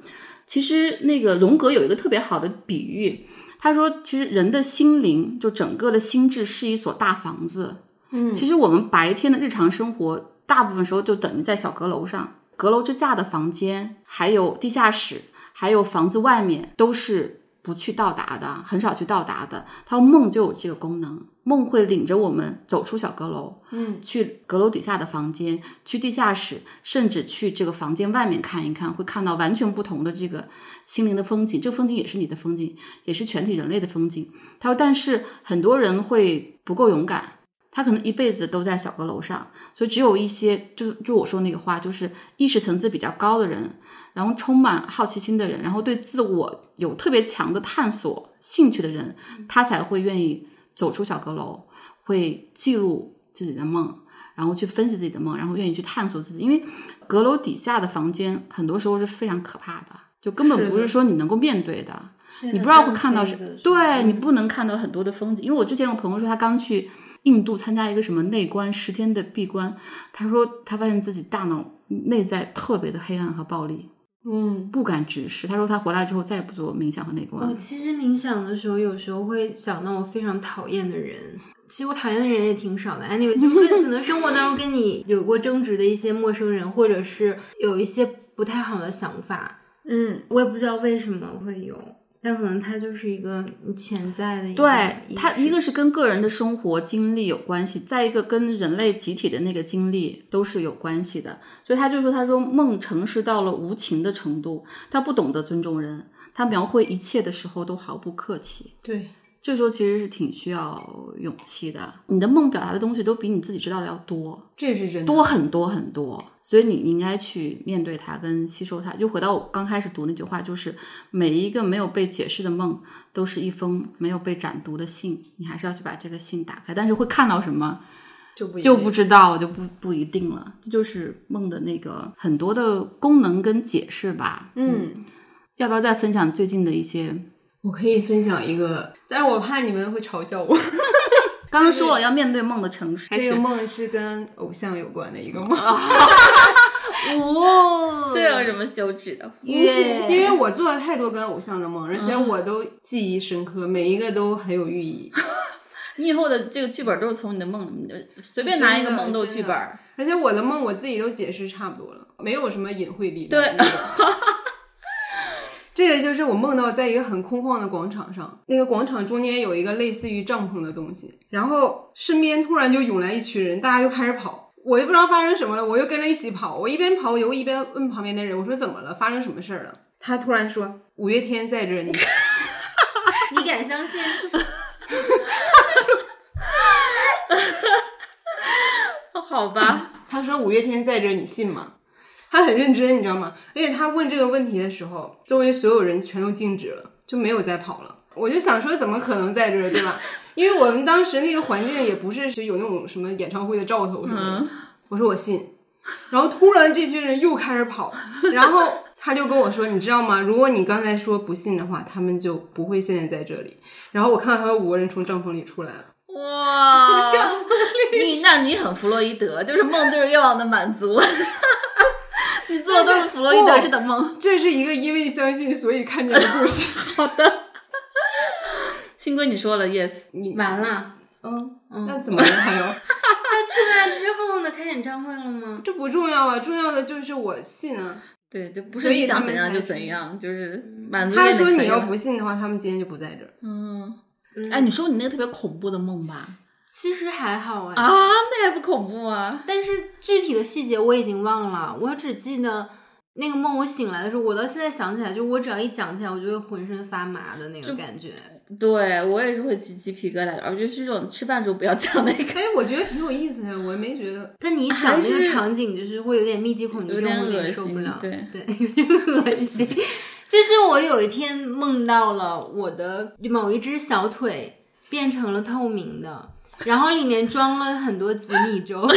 其实那个荣格有一个特别好的比喻，他说，其实人的心灵就整个的心智是一所大房子。嗯，其实我们白天的日常生活，大部分时候就等于在小阁楼上，阁楼之下的房间，还有地下室，还有房子外面，都是不去到达的，很少去到达的。他说梦就有这个功能，梦会领着我们走出小阁楼，嗯，去阁楼底下的房间，去地下室，甚至去这个房间外面看一看，会看到完全不同的这个心灵的风景。这个风景也是你的风景，也是全体人类的风景。他说，但是很多人会不够勇敢，他可能一辈子都在小阁楼上，所以只有一些，就是就我说那个话，就是意识层次比较高的人，然后充满好奇心的人，然后对自我有特别强的探索兴趣的人，他才会愿意走出小阁楼，会记录自己的梦，然后去分析自己的梦，然后愿意去探索自己。因为阁楼底下的房间很多时候是非常可怕的，就根本不是说你能够面对的。你不知道会看到什么，对你不能看到很多的风景。因为我之前有朋友说他刚去印度参加一个什么内观十天的闭关，他说他发现自己大脑内在特别的黑暗和暴力，嗯，不敢直视。他说他回来之后再也不做冥想和内观我。其实冥想的时候，有时候会想到我非常讨厌的人。其实我讨厌的人也挺少的，anyway，就跟可能生活当中跟你有过争执的一些陌生人，或者是有一些不太好的想法，嗯，我也不知道为什么会有，但可能它就是一个潜在的一个对它一个是跟个人的生活经历有关系，再一个跟人类集体的那个经历都是有关系的。所以他就说，他说梦诚实到了无情的程度，他不懂得尊重人，他描绘一切的时候都毫不客气。对，这时候其实是挺需要勇气的。你的梦表达的东西都比你自己知道的要多，这是真的多很多很多，所以你应该去面对它跟吸收它。就回到我刚开始读那句话，就是每一个没有被解释的梦，都是一封没有被展读的信，你还是要去把这个信打开。但是会看到什么就不就不知道，就不不一定了。这就是梦的那个很多的功能跟解释吧。嗯。要不要再分享最近的一些？我可以分享一个，但是我怕你们会嘲笑我。刚刚说了要面对梦的诚实，这个梦是跟偶像有关的一个梦，哦，这有什么羞耻的？因为，因为我做了太多跟偶像的梦，而且我都记忆深刻，每一个都很有寓意。你以后的这个剧本都是从你的梦，你就随便拿一个梦都有剧本。而且我的梦我自己都解释差不多了，没有什么隐晦力。对。这个就是我梦到在一个很空旷的广场上，那个广场中间有一个类似于帐篷的东西，然后身边突然就涌来一群人，大家就开始跑，我也不知道发生什么了，我又跟着一起跑，我一边跑我又一边问旁边的人，我说怎么了，发生什么事儿了？他突然说五月天在这儿，你你敢相信？好吧，他说五月天在这儿，你信吗？他很认真，你知道吗？而且他问这个问题的时候，周围所有人全都静止了，就没有再跑了。我就想说，怎么可能在这儿，对吧？因为我们当时那个环境也不是是有那种什么演唱会的兆头什么的。我说我信，然后突然这群人又开始跑，然后他就跟我说，你知道吗？如果你刚才说不信的话，他们就不会现在在这里。然后我看到他们五个人从帐篷里出来了。哇，你那你很弗洛伊德，就是梦就是愿望的满足。你做的都是弗洛伊德式的梦。这是一个因为相信所以看见的故事。好的，幸亏你说了 yes。你完了，嗯，那怎么了？还有，他出来之后呢？开演唱会了吗？这不重要啊，重要的就是我信啊。对，就不所以是你想怎样就怎样，就是满足他说你要不信的话，他们今天就不在这儿。嗯，哎，你说你那个特别恐怖的梦吧？其实还好哎，啊，那还不恐怖啊？但是具体的细节我已经忘了，我只记得那个梦，我醒来的时候，我到现在想起来，就我只要一讲起来，我就会浑身发麻的那个感觉。对我也是会起鸡皮疙瘩的，而且是这种吃饭时候不要讲那个，哎，我觉得挺有意思的，我也没觉得。但你一想那个场景，就是会有点密集恐惧症，有点受不了。对对，有点恶 心。就是我有一天梦到了我的某一只小腿变成了透明的，然后里面装了很多紫米粥。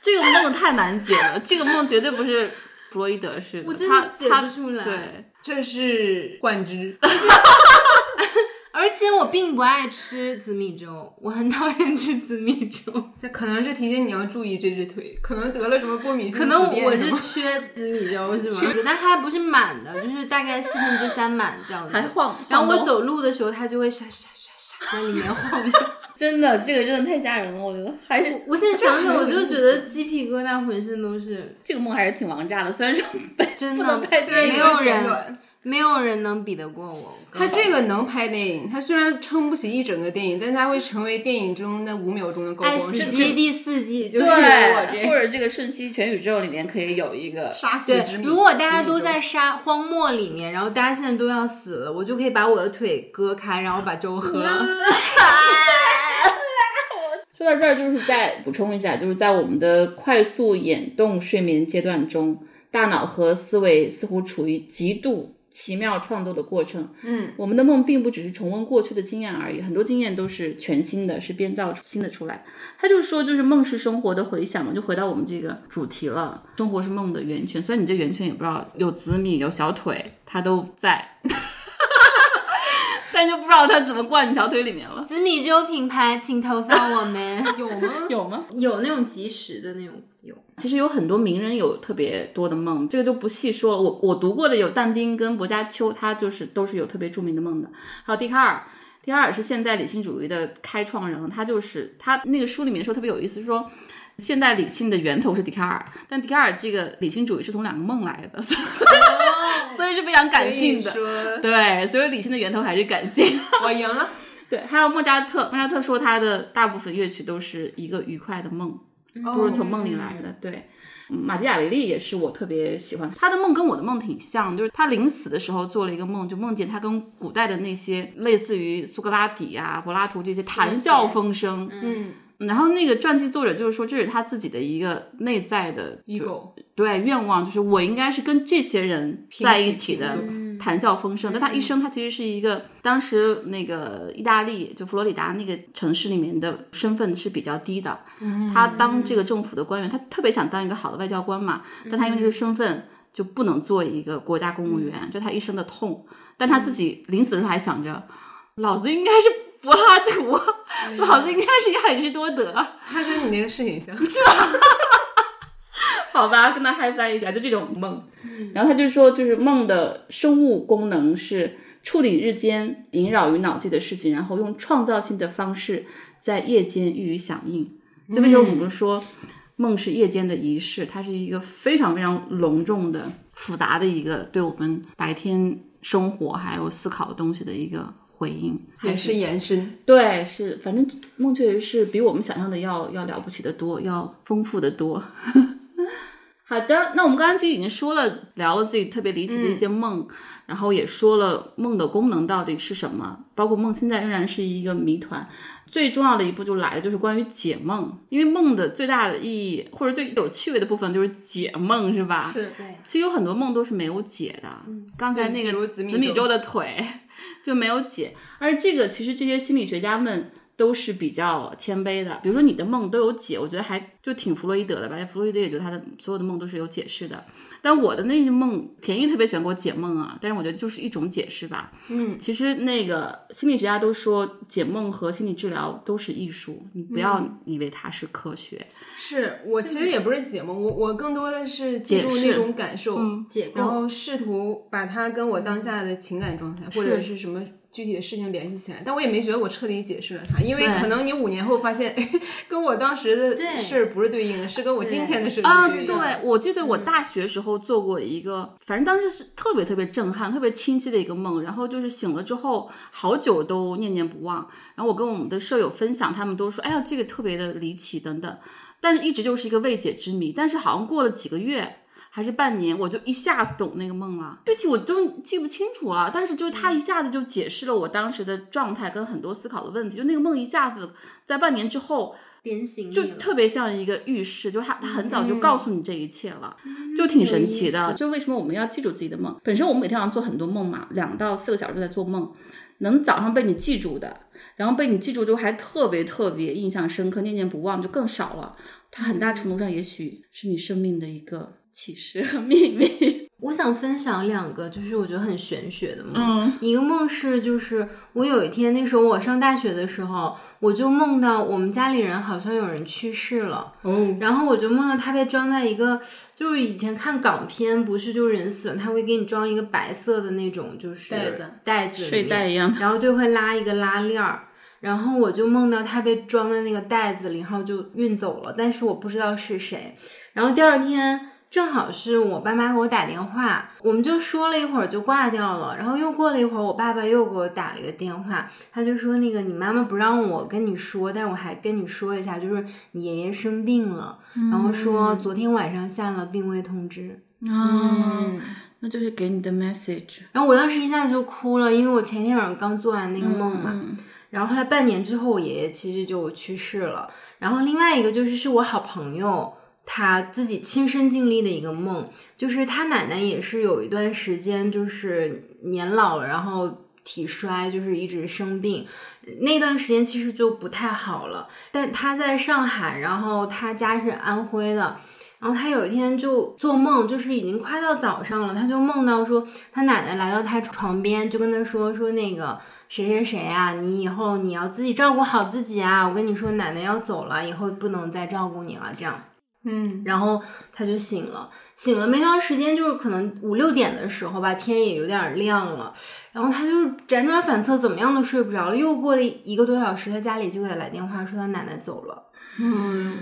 这个梦太难解了，这个梦绝对不是弗洛伊德式的，我真的解不出来对，这是幻肢，而且我并不爱吃紫米粥，我很讨厌吃紫米粥。这可能是提醒你要注意这只腿，可能得了什么过敏性可能我是缺紫米粥 是吗？但它还不是满的，就是大概四分之三满这样子。还晃，然后我走路的时候，它就会沙沙沙沙在里面晃一下。真的，这个真的太吓人了，我觉得还是我现在想想，我就觉得鸡皮疙瘩浑身都是。这个梦还是挺王炸的，虽然说被真的不能拍虽然电影，没有人没有人能比得过我。他这个能拍电影，他虽然撑不起一整个电影，但他会成为电影中那五秒钟的高光第四季就是我对，或。者这个瞬息全宇宙里面可以有一个杀死对之，谜。如果大家都在沙荒漠里面，然后大家现在都要死了，我就可以把我的腿割开，然后把粥喝了。说到这儿，就是再补充一下，就是在我们的快速眼动睡眠阶段中，大脑和思维似乎处于极度奇妙创作的过程。嗯，我们的梦并不只是重温过去的经验而已，很多经验都是全新的，是编造新的出来。他就说，就是梦是生活的回响嘛，就回到我们这个主题了。生活是梦的源泉，虽然你这源泉也不知道有紫米有小腿，它都在。但就不知道它怎么灌你小腿里面了，紫米粥品牌，请投放我们。有吗？有吗？有那种即时的那种有。其实有很多名人有特别多的梦，这个就不细说了。我我读过的有但丁跟薄伽丘，他就是都是有特别著名的梦的。还有笛卡尔，笛卡尔是现代理性主义的开创人，他就是他那个书里面说特别有意思，说现代理性的源头是笛卡尔，但笛卡尔这个理性主义是从两个梦来的，所以 是非常感性的。对，所以理性的源头还是感性。我赢了。对，还有莫扎特，莫扎特说他的大部分乐曲都是一个愉快的梦。都是从梦里来的。对，嗯马基雅维利也是我特别喜欢，他的梦跟我的梦挺像，就是他临死的时候做了一个梦，就梦见他跟古代的那些类似于苏格拉底呀、柏拉图这些谈笑风生。嗯然后那个传记作者就是说，这是他自己的一个内在的就，ego。对愿望，就是我应该是跟这些人在一起的，谈笑风生。但他一生，他其实是一个当时那个意大利就佛罗里达那个城市里面的身份是比较低的。他当这个政府的官员，他特别想当一个好的外交官嘛，但他因为这个身份就不能做一个国家公务员，这他一生的痛。但他自己临死的时候还想着，老子应该是柏拉图，老子应该是一个海士多德。他跟你那个是挺像。是 吧好吧，跟他嗨翻一下，就这种梦。然后他就说，就是梦的生物功能是处理日间萦绕于脑际的事情，然后用创造性的方式在夜间予以响应。所以为什么我们说梦是夜间的仪式？它是一个非常非常隆重的、复杂的一个对我们白天生活还有思考的东西的一个回应，还是延伸。对，是，反正梦确实是比我们想象的要要了不起的多，要丰富的多。好的，那我们刚刚其实已经说了，聊了自己特别离奇的一些梦，然后也说了梦的功能到底是什么，包括梦现在仍然是一个谜团。最重要的一步就来了，就是关于解梦，因为梦的最大的意义或者最有趣味的部分就是解梦，是吧？是对，其实有很多梦都是没有解的，刚才那个如个紫米紫米粥的腿就没有解，而这个其实这些心理学家们都是比较谦卑的，比如说你的梦都有解，我觉得还就挺弗洛伊德的吧，弗洛伊德也觉得他的所有的梦都是有解释的，但我的那些梦，田毅特别喜欢给我解梦啊，但是我觉得就是一种解释吧，嗯，其实那个心理学家都说解梦和心理治疗都是艺术，你不要以为它是科学，是我其实也不是解梦，我我更多的是记住解释那种感受，然后试图把它跟我当下的情感状态或者是什么具体的事情联系起来。但我也没觉得我彻底解释了它，因为可能你五年后发现，哎 跟我当时的事儿不是对应的，是跟我今天的事啊。对，我记得我大学时候做过一个，反正当时是特别特别震撼、特别清晰的一个梦，然后就是醒了之后好久都念念不忘。然后我跟我们的舍友分享，他们都说：“哎呀，这个特别的离奇等等。”但是一直就是一个未解之谜。但是好像过了几个月还是半年，我就一下子懂那个梦了。具体我都记不清楚了，但是就是他一下子就解释了我当时的状态跟很多思考的问题。就那个梦一下子在半年之后。点醒就特别像一个预示，就他他很早就告诉你这一切了，就挺神奇的。就为什么我们要记住自己的梦？本身我们每天晚上做很多梦嘛，两到四个小时在做梦，能早上被你记住的，然后被你记住之后还特别特别印象深刻、念念不忘，就更少了。它很大程度上也许是你生命的一个启示和秘密。我想分享两个，就是我觉得很玄学的梦。嗯一个梦是，就是我有一天，那时候我上大学的时候，我就梦到我们家里人好像有人去世了，哦，然后我就梦到他被装在一个，就是以前看港片，不是就是人死了，他会给你装一个白色的那种，就是袋子袋子睡袋一样的，然后就会拉一个拉链儿，然后我就梦到他被装在那个袋子里，然后就运走了，但是我不知道是谁。然后第二天正好是我爸妈给我打电话，我们就说了一会儿就挂掉了，然后又过了一会儿，我爸爸又给我打了一个电话，他就说那个你妈妈不让我跟你说，但是我还跟你说一下，就是你爷爷生病了，然后说昨天晚上下了病危通知。嗯，那就是给你的 message。然后我当时一下子就哭了，因为我前天晚上刚做完那个梦嘛。然后后来半年之后，我爷爷其实就去世了。然后另外一个就是是我好朋友他自己亲身经历的一个梦，就是他奶奶也是有一段时间就是年老，然后体衰，就是一直生病。那段时间其实就不太好了。但他在上海，然后他家是安徽的。然后他有一天就做梦，就是已经快到早上了，他就梦到说他奶奶来到他床边，就跟他说说那个谁谁谁啊，你以后你要自己照顾好自己啊，我跟你说奶奶要走了，以后不能再照顾你了，这样。嗯，然后他就醒了，醒了没多长时间，就是可能五六点的时候吧，天也有点亮了，然后他就是辗转反侧，怎么样都睡不着了。又过了一个多小时，他家里就给他来电话说他奶奶走了。嗯。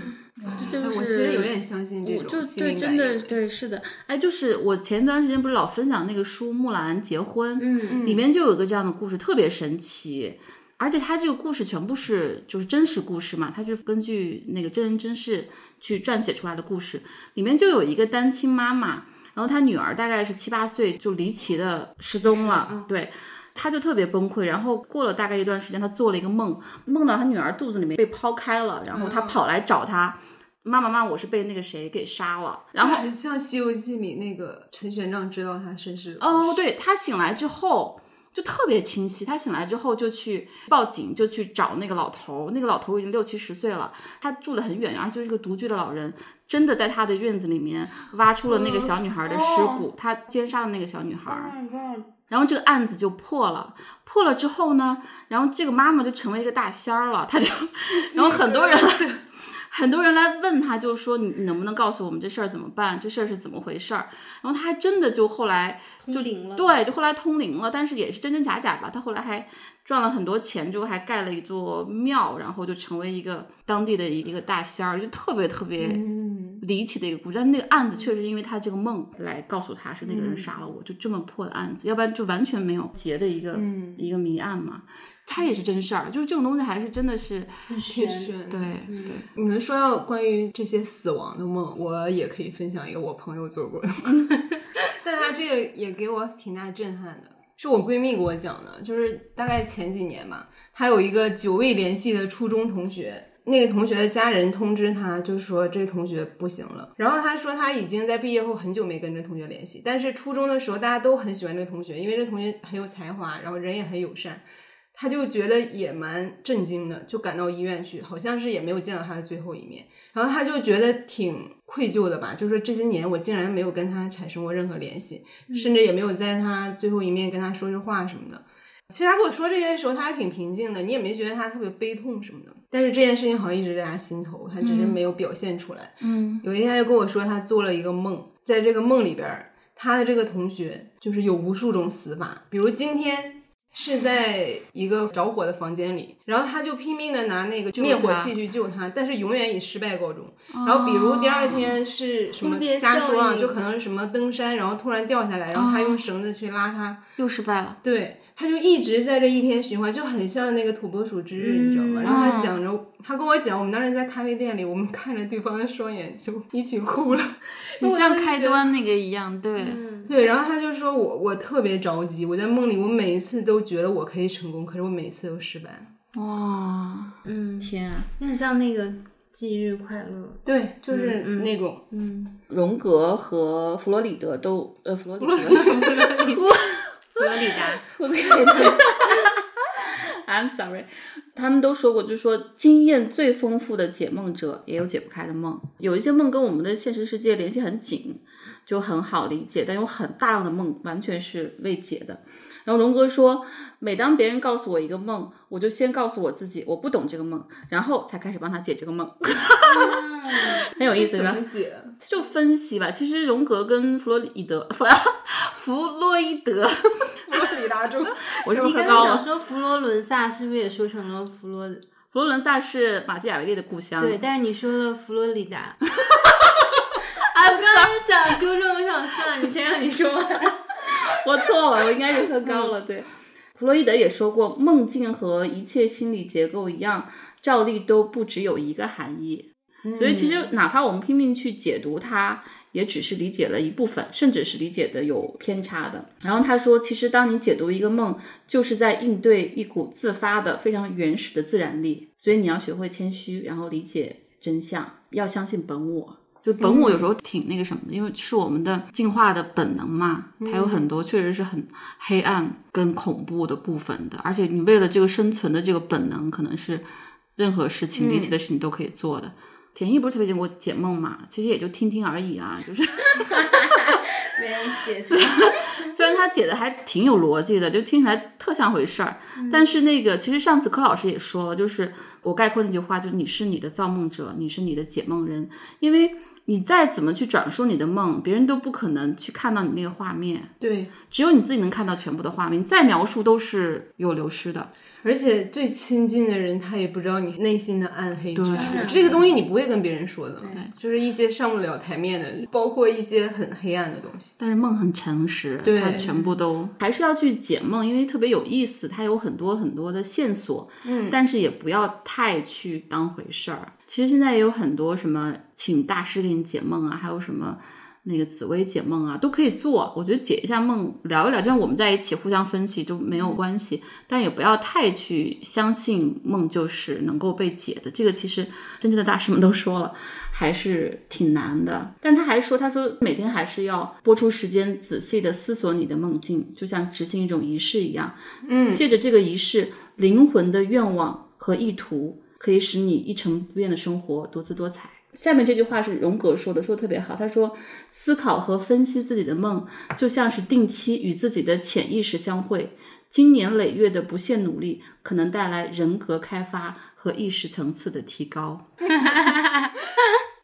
这就是我其实有点相信这种对，真的灵感应对，是的，哎，就是我前段时间不是老分享那个书《木兰结婚》，嗯里面就有一个这样的故事，特别神奇，而且他这个故事全部是就是真实故事嘛，他是根据那个真人真事去撰写出来的故事，里面就有一个单亲妈妈，然后她女儿大概是七八岁就离奇的失踪了，对。她就特别崩溃，然后过了大概一段时间，她做了一个梦，梦到她女儿肚子里面被抛开了，然后她跑来找她，妈妈妈，我是被那个谁给杀了，然后很像《西游记》里那个陈玄奘知道他身世哦，对他醒来之后就特别清晰。他醒来之后就去报警，就去找那个老头儿。那个老头儿已经六七十岁了，他住得很远，而且就是个独居的老人，真的在他的院子里面挖出了那个小女孩的尸骨，他奸杀了那个小女孩儿。然后这个案子就破了，破了之后呢，然后这个妈妈就成为一个大仙儿了，她就，然后很多人很多人来问他，就说你你能不能告诉我们这事儿怎么办？这事儿是怎么回事儿？然后他还真的就后来就灵了对，就后来通灵了，但是也是真真假假吧。他后来还赚了很多钱，之后还盖了一座庙，然后就成为一个当地的一个大仙儿，就特别特别离奇的一个故事。但那个案子确实因为他这个梦来告诉他是那个人杀了我，就这么破的案子，要不然就完全没有结的一个、一个谜案嘛。它也是真事儿，就是这种东西还是真的是挺悬。对对。你们说到关于这些死亡的梦，我也可以分享一个我朋友做过的，但他这个也给我挺大震撼的，是我闺蜜给我讲的，就是大概前几年吧，她有一个久未联系的初中同学。那个同学的家人通知他，就说这个同学不行了。然后他说他已经在毕业后很久没跟这同学联系，但是初中的时候大家都很喜欢这个同学，因为这同学很有才华，然后人也很友善。他就觉得也蛮震惊的，就赶到医院去，好像是也没有见到他的最后一面。然后他就觉得挺愧疚的吧，就说这些年我竟然没有跟他产生过任何联系，甚至也没有在他最后一面跟他说句话什么的。其实他跟我说这些的时候，他还挺平静的，你也没觉得他特别悲痛什么的。但是这件事情好像一直在他心头，他只是没有表现出来。嗯，有一天他就跟我说，他做了一个梦，在这个梦里边儿，他的这个同学就是有无数种死法，比如今天。是在一个着火的房间里，然后他就拼命的拿那个灭火器去救他，但是永远以失败告终。然后比如第二天是什么瞎说啊，就可能是什么登山，然后突然掉下来，然后他用绳子去拉他，又失败了。对，他就一直在这一天循环，就很像那个土拨鼠之日，你知道吗？然后他讲着，他跟我讲，我们当时在咖啡店里，我们看着对方的双眼就一起哭了，你像开端那个一样，对，对，然后他就说我我特别着急，我在梦里我每一次都觉得我可以成功，可是我每一次都失败。哇，嗯，天啊！有点像那个忌日快乐。对，就是那种，嗯，荣格和弗洛里德都，呃，弗洛里德，弗洛里达。我给他，I'm sorry，他们都说过，就是说经验最丰富的解梦者也有解不开的梦，有一些梦跟我们的现实世界联系很紧，就很好理解，但有很大量的梦完全是未解的。然后荣格说，每当别人告诉我一个梦，我就先告诉我自己我不懂这个梦，然后才开始帮他解这个梦，很有意思，是吧？就分析吧。其实荣格跟弗洛伊德，弗弗洛伊德，佛罗里达州，我是不是喝高了？刚想说佛罗伦萨，是不是也说成了佛罗？佛罗伦萨是马基雅维利的故乡。对，但是你说了佛罗里达。我刚才想纠正，我想算了，你先让你说完。我错了，我应该是喝高了。对，弗洛伊德也说过，梦境和一切心理结构一样，照例都不只有一个含义。所以其实哪怕我们拼命去解读它，也只是理解了一部分，甚至是理解的有偏差的。然后他说，其实当你解读一个梦，就是在应对一股自发的、非常原始的自然力。所以你要学会谦虚，然后理解真相，要相信本我。就本我有时候挺那个什么的，因为是我们的进化的本能嘛，它有很多确实是很黑暗跟恐怖的部分的。而且你为了这个生存的这个本能，可能是任何事情、离奇的事情都可以做的。田毅不是特别见过解梦嘛？其实也就听听而已啊，就是 没人解 虽然他解的还挺有逻辑的，就听起来特像回事儿。但是那个，其实上次柯老师也说了，就是我概括那句话，就是你是你的造梦者，你是你的解梦人，因为。你再怎么去转述你的梦，别人都不可能去看到你那个画面。对，只有你自己能看到全部的画面。你再描述都是有流失的。而且最亲近的人，他也不知道你内心的暗黑之处。对这个东西你不会跟别人说的，对就是一些上不了台面的，包括一些很黑暗的东西。但是梦很诚实，对它全部都还是要去解梦，因为特别有意思，它有很多很多的线索。嗯，但是也不要太去当回事儿。其实现在也有很多什么请大师给你解梦啊，还有什么那个紫薇解梦啊，都可以做。我觉得解一下梦，聊一聊，就像我们在一起互相分析都没有关系，但也不要太去相信梦就是能够被解的。这个其实真正的大师们都说了，还是挺难的。但他还说，他说每天还是要播出时间，仔细的思索你的梦境，就像执行一种仪式一样。嗯，借着这个仪式，灵魂的愿望和意图。可以使你一成不变的生活多姿多彩。下面这句话是荣格说的，说的特别好。他说：“思考和分析自己的梦，就像是定期与自己的潜意识相会。经年累月的不懈努力，可能带来人格开发和意识层次的提高。”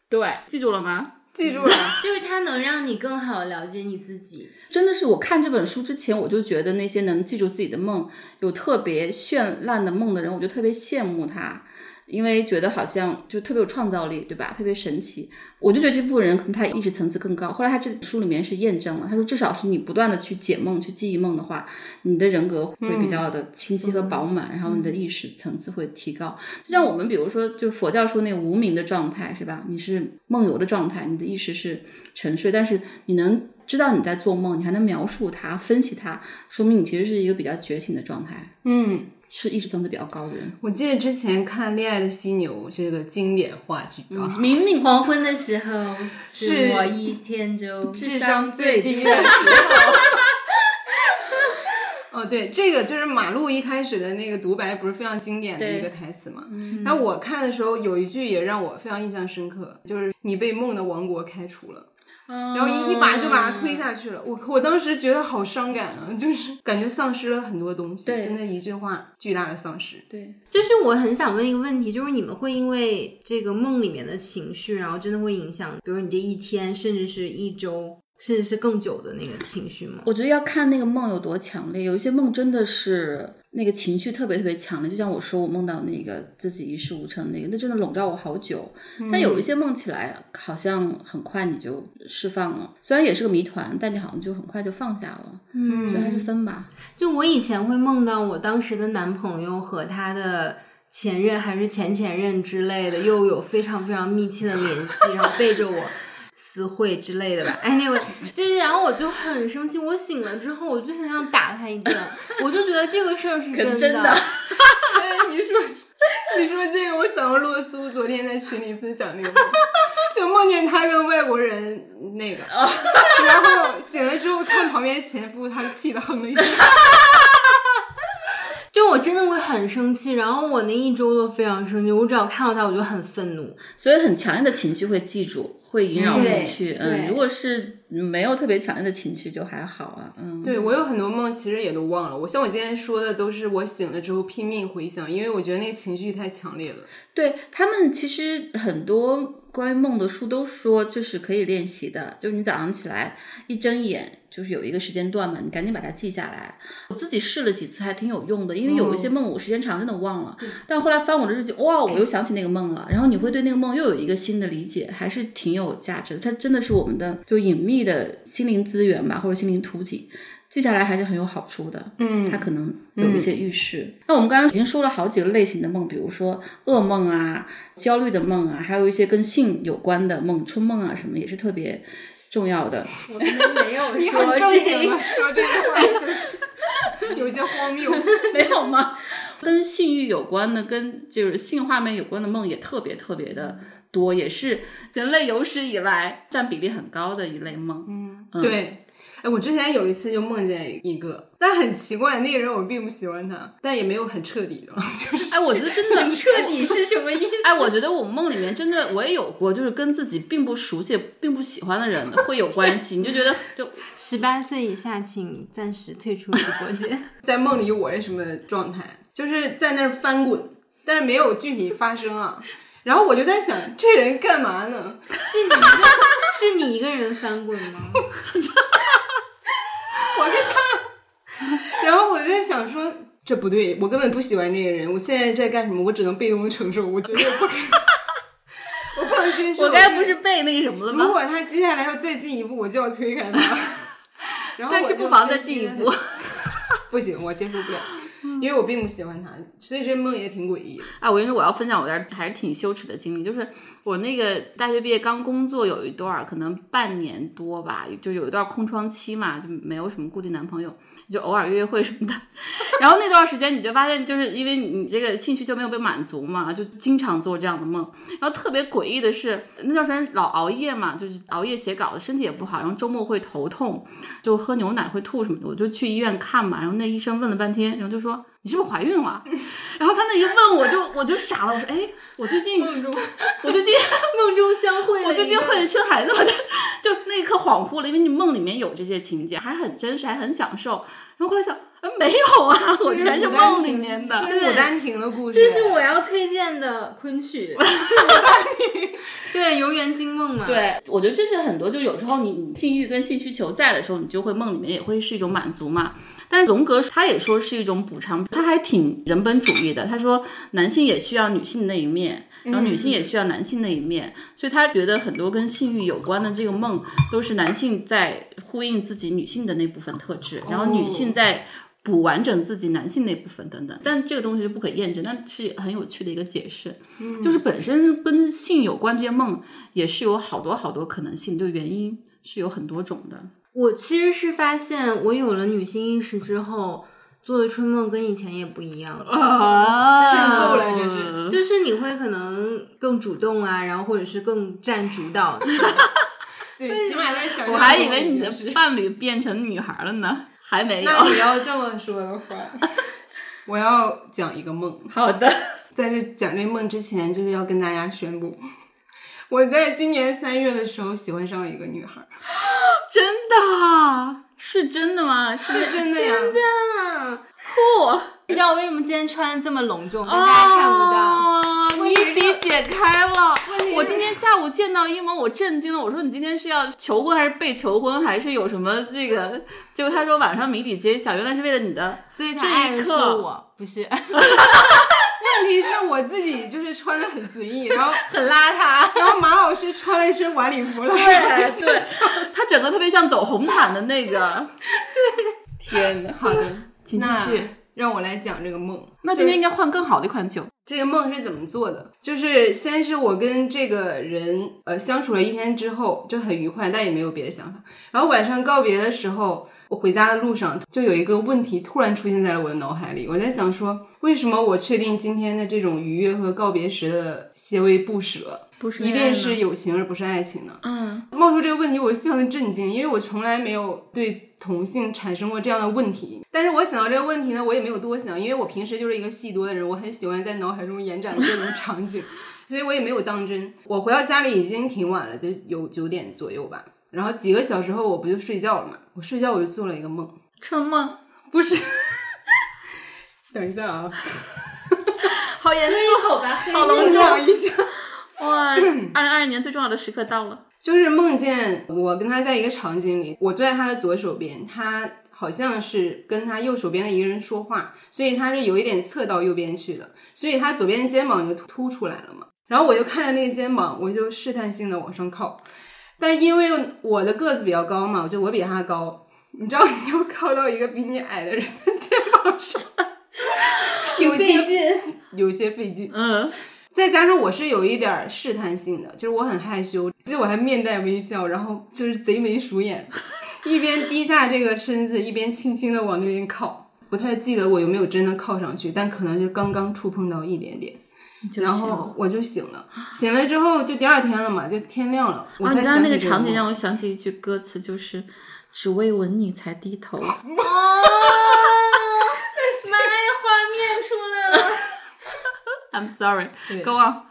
对，记住了吗？记住了，就是它能让你更好了解你自己。真的是我看这本书之前，我就觉得那些能记住自己的梦、有特别绚烂的梦的人，我就特别羡慕他，因为觉得好像就特别有创造力，对吧？特别神奇。我就觉得这部分人可能他意识层次更高。后来他这书里面是验证了，他说至少是你不断的去解梦、去记忆梦的话，你的人格会比较的清晰和饱满，然后你的意识层次会提高。就像我们比如说，就是佛教说那个无名的状态，是吧？你是梦游的状态，你的意识是沉睡，但是你能知道你在做梦，你还能描述它、分析它，说明你其实是一个比较觉醒的状态，嗯，是意识层次比较高的人。我记得之前看《恋爱的犀牛》这个经典话剧啊，明明黄昏的时候，是是我一天中智商最低的时候。哦，对，这个就是马路一开始的那个独白，不是非常经典的一个台词嘛？那我看的时候有一句也让我非常印象深刻，就是你被梦的王国开除了。然后一一把就把他推下去了，我我当时觉得好伤感啊，就是感觉丧失了很多东西，对就那一句话巨大的丧失。对，就是我很想问一个问题，就是你们会因为这个梦里面的情绪，然后真的会影响，比如你这一天，甚至是一周，甚至是更久的那个情绪吗？我觉得要看那个梦有多强烈，有一些梦真的是那个情绪特别特别强烈，就像我说我梦到那个自己一事无成那个，那真的笼罩我好久。但有一些梦起来好像很快你就释放了，虽然也是个谜团，但你好像就很快就放下了。嗯，所以还是分吧。就我以前会梦到我当时的男朋友和他的前任还是前前任之类的，又有非常非常密切的联系，然后背着我私会之类的吧。Anyway，就是然后我就很生气，我醒了之后我就想想打他一顿，我就觉得这个事儿是真真的哎，你说你说这个，我想到洛苏昨天在群里分享那个梦，就梦见他跟外国人那个，然后醒了之后看旁边前夫，他就气得哼了一声。就我真的会很生气，然后我那一周都非常生气，我只要看到他我就很愤怒。所以很强烈的情绪会记住，会萦绕对回去。嗯，如果是没有特别强烈的情绪，就还好啊。嗯，对我有很多梦，其实也都忘了。我像我今天说的，都是我醒了之后拼命回想，因为我觉得那个情绪太强烈了。对他们其实很多关于梦的书都说就是可以练习的，就是你早上起来一睁眼，就是有一个时间段嘛，你赶紧把它记下来。我自己试了几次，还挺有用的，因为有一些梦我时间长真的忘了，但后来翻我的日记，哇，我又想起那个梦了，然后你会对那个梦又有一个新的理解，还是挺有价值的。它真的是我们的就隐秘的心灵资源吧，或者心灵图景。记下来还是很有好处的，嗯，它可能有一些预示。那我们刚刚已经说了好几个类型的梦，比如说噩梦啊、焦虑的梦啊，还有一些跟性有关的梦，春梦啊什么也是特别重要的。我们没有 说正这个说这个话，就是有些荒谬。没有吗？跟性欲有关的，跟就是性画面有关的梦也特别特别的多，也是人类有史以来占比例很高的一类梦。嗯，对。哎，我之前有一次就梦见一个，但很奇怪，那个人我并不喜欢他，但也没有很彻底的，就是哎，我觉得真的很彻底是什么意思？哎，我觉得我梦里面真的我也有过，就是跟自己并不熟悉、并不喜欢的人会有关系，你就觉得就 十八岁以下请暂时退出直播间。在梦里我是什么状态，就是在那儿翻滚，但是没有具体发生啊。然后我就在想，这人干嘛呢？是你一个是你一个人翻滚吗？我跟他，然后我就在想说，这不对，我根本不喜欢这个人，我现在在干什么？我只能被动的承受，我绝对不可以，我不能接受。我该不是被那个什么了吗如？果他接下来要再进一步，我就要推开他。然后但是不妨再进一步。不行，我接受不了，因为我并不喜欢他，所以这梦也挺诡异的。啊，我跟你说，我要分享我点还是挺羞耻的经历，就是我那个大学毕业刚工作有一段，可能半年多吧，就有一段空窗期嘛，就没有什么固定男朋友，就偶尔约约会什么的。然后那段时间你就发现，就是因为你这个兴趣就没有被满足嘛，就经常做这样的梦。然后特别诡异的是，那段时间老熬夜嘛，就是熬夜写稿子，身体也不好，然后周末会头痛，就喝牛奶会吐什么的，我就去医院看嘛。然后那医生问了半天，然后就说你是不是怀孕了？然后他那一问，我就我就傻了，我说哎，我最近梦中，我最近 梦中相会我最近会生孩子了，就 就那一刻恍惚了，因为你梦里面有这些情节，还很真实，还很享受。然后后来想，呃没有啊，我全是梦里面的。这是牡丹亭的故事。这是我要推荐的昆曲，对，游园惊梦嘛。，对，我觉得这是很多，就有时候你你性欲跟性需求在的时候，你就会梦里面也会是一种满足嘛。但是荣格他也说是一种补偿，他还挺人本主义的。他说男性也需要女性那一面，然后女性也需要男性那一面，所以他觉得很多跟性欲有关的这个梦，都是男性在呼应自己女性的那部分特质，然后女性在。补完整自己男性那部分等等，但这个东西是不可验证，但是很有趣的一个解释，就是本身跟性有关这些梦也是有好多好多可能性，就原因是有很多种的。我其实是发现我有了女性意识之后，做的春梦跟以前也不一样了。啊渗透了这是就是你会可能更主动啊，然后或者是更占主导。对，起码在想我还以为你的伴侣变成女孩了呢，还没有。那你要这么说的话，我要讲一个梦。好的，在这讲这梦之前，就是要跟大家宣布，我在今年三月的时候喜欢上了一个女孩，真的是真的吗？是真的呀。啊，酷，你知道我为什么今天穿的这么隆重，大家看不到？哦，谜底解开了。我今天下午见到一萌，我震惊了。我说你今天是要求婚还是被求婚，还是有什么这个？结果他说晚上谜底揭晓，原来是为了你的。所以他这一刻我，不是 问题是我自己就是穿的很随意，然后 很邋遢。然后马老师穿了一身晚礼服来，对对，他整个特别像走红毯的那个。对，天呐！好的，请继续。让我来讲这个梦。那今天应该换更好的一款酒。这个梦是怎么做的？就是先是我跟这个人呃相处了一天之后就很愉快，但也没有别的想法。然后晚上告别的时候，我回家的路上就有一个问题突然出现在了我的脑海里。我在想说，为什么我确定今天的这种愉悦和告别时的些微不舍，不是一定是友情而不是爱情的？嗯，冒出这个问题，我非常的震惊，因为我从来没有对同性产生过这样的问题。但是我想到这个问题呢，我也没有多想，因为我平时就是一个戏多的人，我很喜欢在脑海中延展各种 场景，所以我也没有当真。我回到家里已经挺晚了，得有九点左右吧。然后几个小时后，我不就睡觉了嘛？我睡觉我就做了一个梦，春梦，不是，等一下啊，好严肃，好吧，好隆重。一下，哇，二零二二年最重要的时刻到了。就是梦见我跟他在一个场景里，我坐在他的左手边，他好像是跟他右手边的一个人说话，所以他是有一点侧到右边去的，所以他左边的肩膀就凸出来了嘛。然后我就看着那个肩膀，我就试探性的往上靠，但因为我的个子比较高嘛，就我比他高，你知道，你就靠到一个比你矮的人的肩膀上，有些有些费劲。嗯，再加上我是有一点儿试探性的，就是我很害羞，其实我还面带微笑，然后就是贼眉鼠眼，一边低下这个身子，一边轻轻的往那边靠。不太记得我有没有真的靠上去，但可能就刚刚触碰到一点点，然后我就醒了。醒了之后就第二天了嘛，就天亮了。我啊，才你刚刚那个场景让我想起一句歌词，就是“只为吻你才低头”。妈呀，画面出来了！I'm sorry, go on。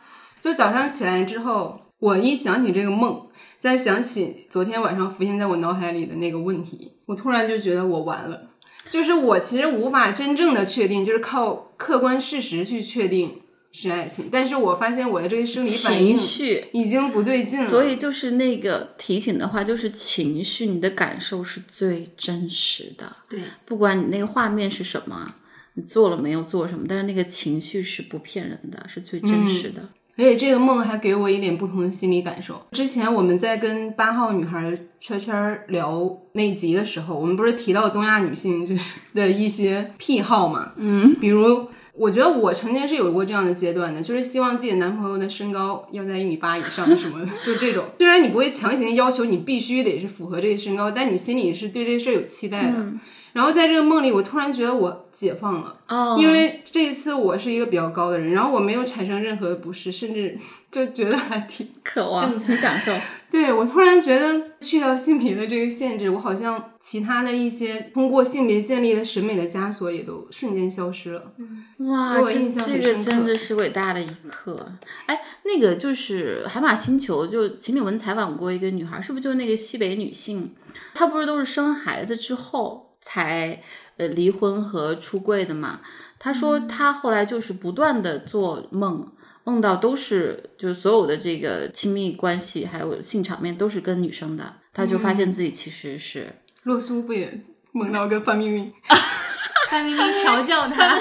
就早上起来之后，我一想起这个梦，再想起昨天晚上浮现在我脑海里的那个问题，我突然就觉得我完了。就是我其实无法真正的确定，就是靠客观事实去确定是爱情，但是我发现我的这个生理反应情绪，已经不对劲了。所以就是那个提醒的话，就是情绪，你的感受是最真实的。对，不管你那个画面是什么，你做了没有做什么，但是那个情绪是不骗人的，是最真实的。而且这个梦还给我一点不同的心理感受。之前我们在跟八号女孩圈圈聊那一集的时候，我们不是提到东亚女性就是的一些癖好嘛？嗯，比如我觉得我曾经是有过这样的阶段的，就是希望自己的男朋友的身高要在一米八以上什么的，就这种。虽然你不会强行要求你必须得是符合这个身高，但你心里是对这事儿有期待的。然后在这个梦里，我突然觉得我解放了。哦因为这一次我是一个比较高的人，然后我没有产生任何的不适，甚至 就觉得还挺 渴望，很享受。对我突然觉得去掉性别的这个限制，我好像其他的一些通过性别建立的审美的枷锁也都瞬间消失了。哇，我印象这个真的是伟大的一刻。哎，那个就是海马星球，就秦岭文采访过一个女孩，是不是就是那个西北女性？她不是都是生孩子之后才呃离婚和出柜的嘛？他说他后来就是不断的做梦。梦到都是，就是所有的这个亲密关系，还有性场面都是跟女生的，他就发现自己其实是洛苏不也梦到跟范冰冰？范冰冰调教他，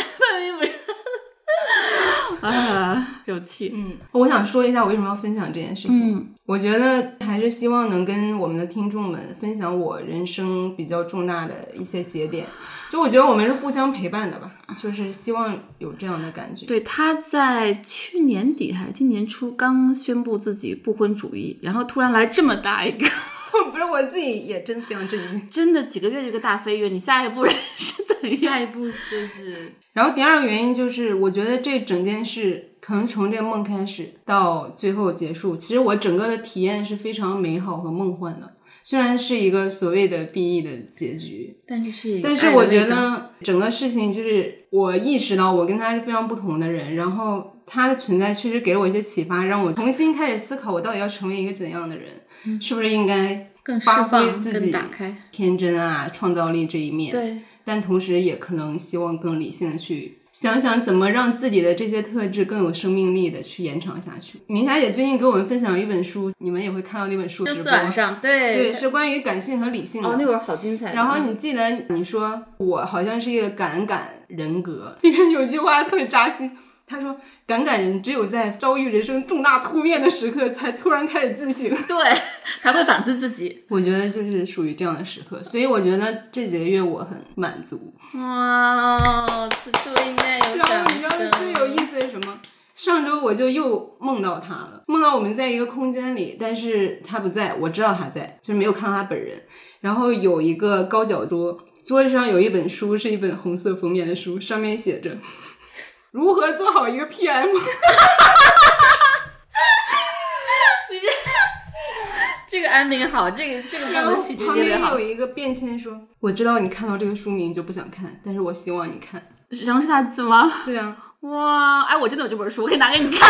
啊，有趣。嗯，我想说一下我为什么要分享这件事情。嗯我觉得还是希望能跟我们的听众们分享我人生比较重大的一些节点。就我觉得我们是互相陪伴的吧，就是希望有这样的感觉。对，他在去年底还是今年初刚宣布自己不婚主义，然后突然来这么大一个，不是我自己也真的非常震惊。真的几个月就一个大飞跃，你下一步 是怎样？下一步就是然后第二个原因就是，我觉得这整件事可能从这个梦开始到最后结束，其实我整个的体验是非常美好和梦幻的。虽然是一个所谓的 B E 的结局，但是是但是我觉得整个事情就是我意识到我跟他是非常不同的人，然后他的存在确实给了我一些启发，让我重新开始思考我到底要成为一个怎样的人，是不是应该更释发挥放、自己打开。天真啊、创造力这一面。对，但同时也可能希望更理性的去想想怎么让自己的这些特质更有生命力的去延长下去。明霞姐最近给我们分享了一本书，你们也会看到那本书直播晚上，对对，是关于感性和理性的。哦，那会儿好精彩。然后你记得你说我好像是一个感感人格，里面有句话特别扎心。他说：“感感人只有在遭遇人生重大突变的时刻，才突然开始自省。对才会反思自己。我觉得就是属于这样的时刻，所以我觉得这几个月我很满足。哇，此处应该有然后你知道最有。意思的是什么？上周我就又梦到他了，梦到我们在一个空间里，但是他不在，我知道他在，就是没有看到他本人。然后有一个高脚桌，桌子上有一本书，是一本红色封面的书，上面写着“如何做好一个 PM”。这个安宁好，这个这个然后梦的喜剧旁边有。一个便签说：“我知道你看到这个书名就不想看，但是我希望你看。然 后是他字吗？”对啊，哇，哎，我真的有这本书，我可以拿给你看。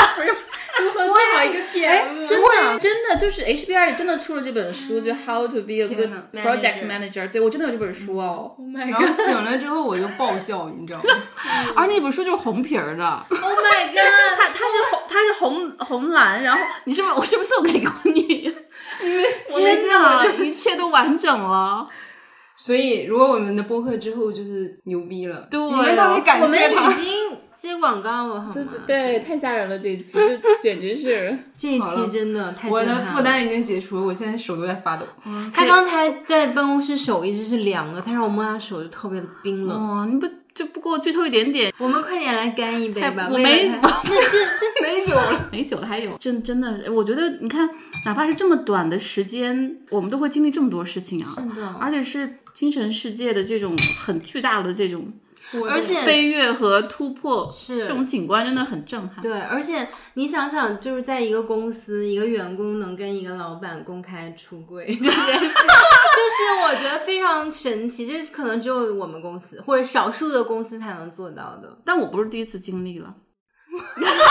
如何做好一个 PM？真的，真的就是 HBR 也真的出了这本书，就 How to be a good project manager。对我真的有这本书哦，然后醒了之后我就爆笑，你知道吗？而那本书就是红皮儿的，Oh my god！它它是红，它它是红红蓝，然后你是不是我是不是送给过你？我没见过哪，一切都完整了。所以，如果我们的播客之后就是牛逼了，对我们都得感我们谢他。已经接广告了，好吗？对对对，太吓人了！这一期这简直是。这一期真的太我的负担已经解除了，我现在手都在发抖。他刚才在办公室手一直是凉的，他让我摸他手就特别的冰冷。哦，你不就不给我剧透一点点？我们快点来干一杯吧！我没为了他没酒了，没酒了还有，真真的，我觉得你看，哪怕是这么短的时间，我们都会经历这么多事情啊，是的而且是精神世界的这种很巨大的这种而且飞跃和突破，是这种景观真的很震撼。对，而且你想想，就是在一个公司，一个员工能跟一个老板公开出柜这件事，就是我觉得非常神奇，这可能只有我们公司或者少数的公司才能做到的。但我不是第一次经历了，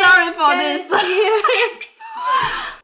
Sorry for this。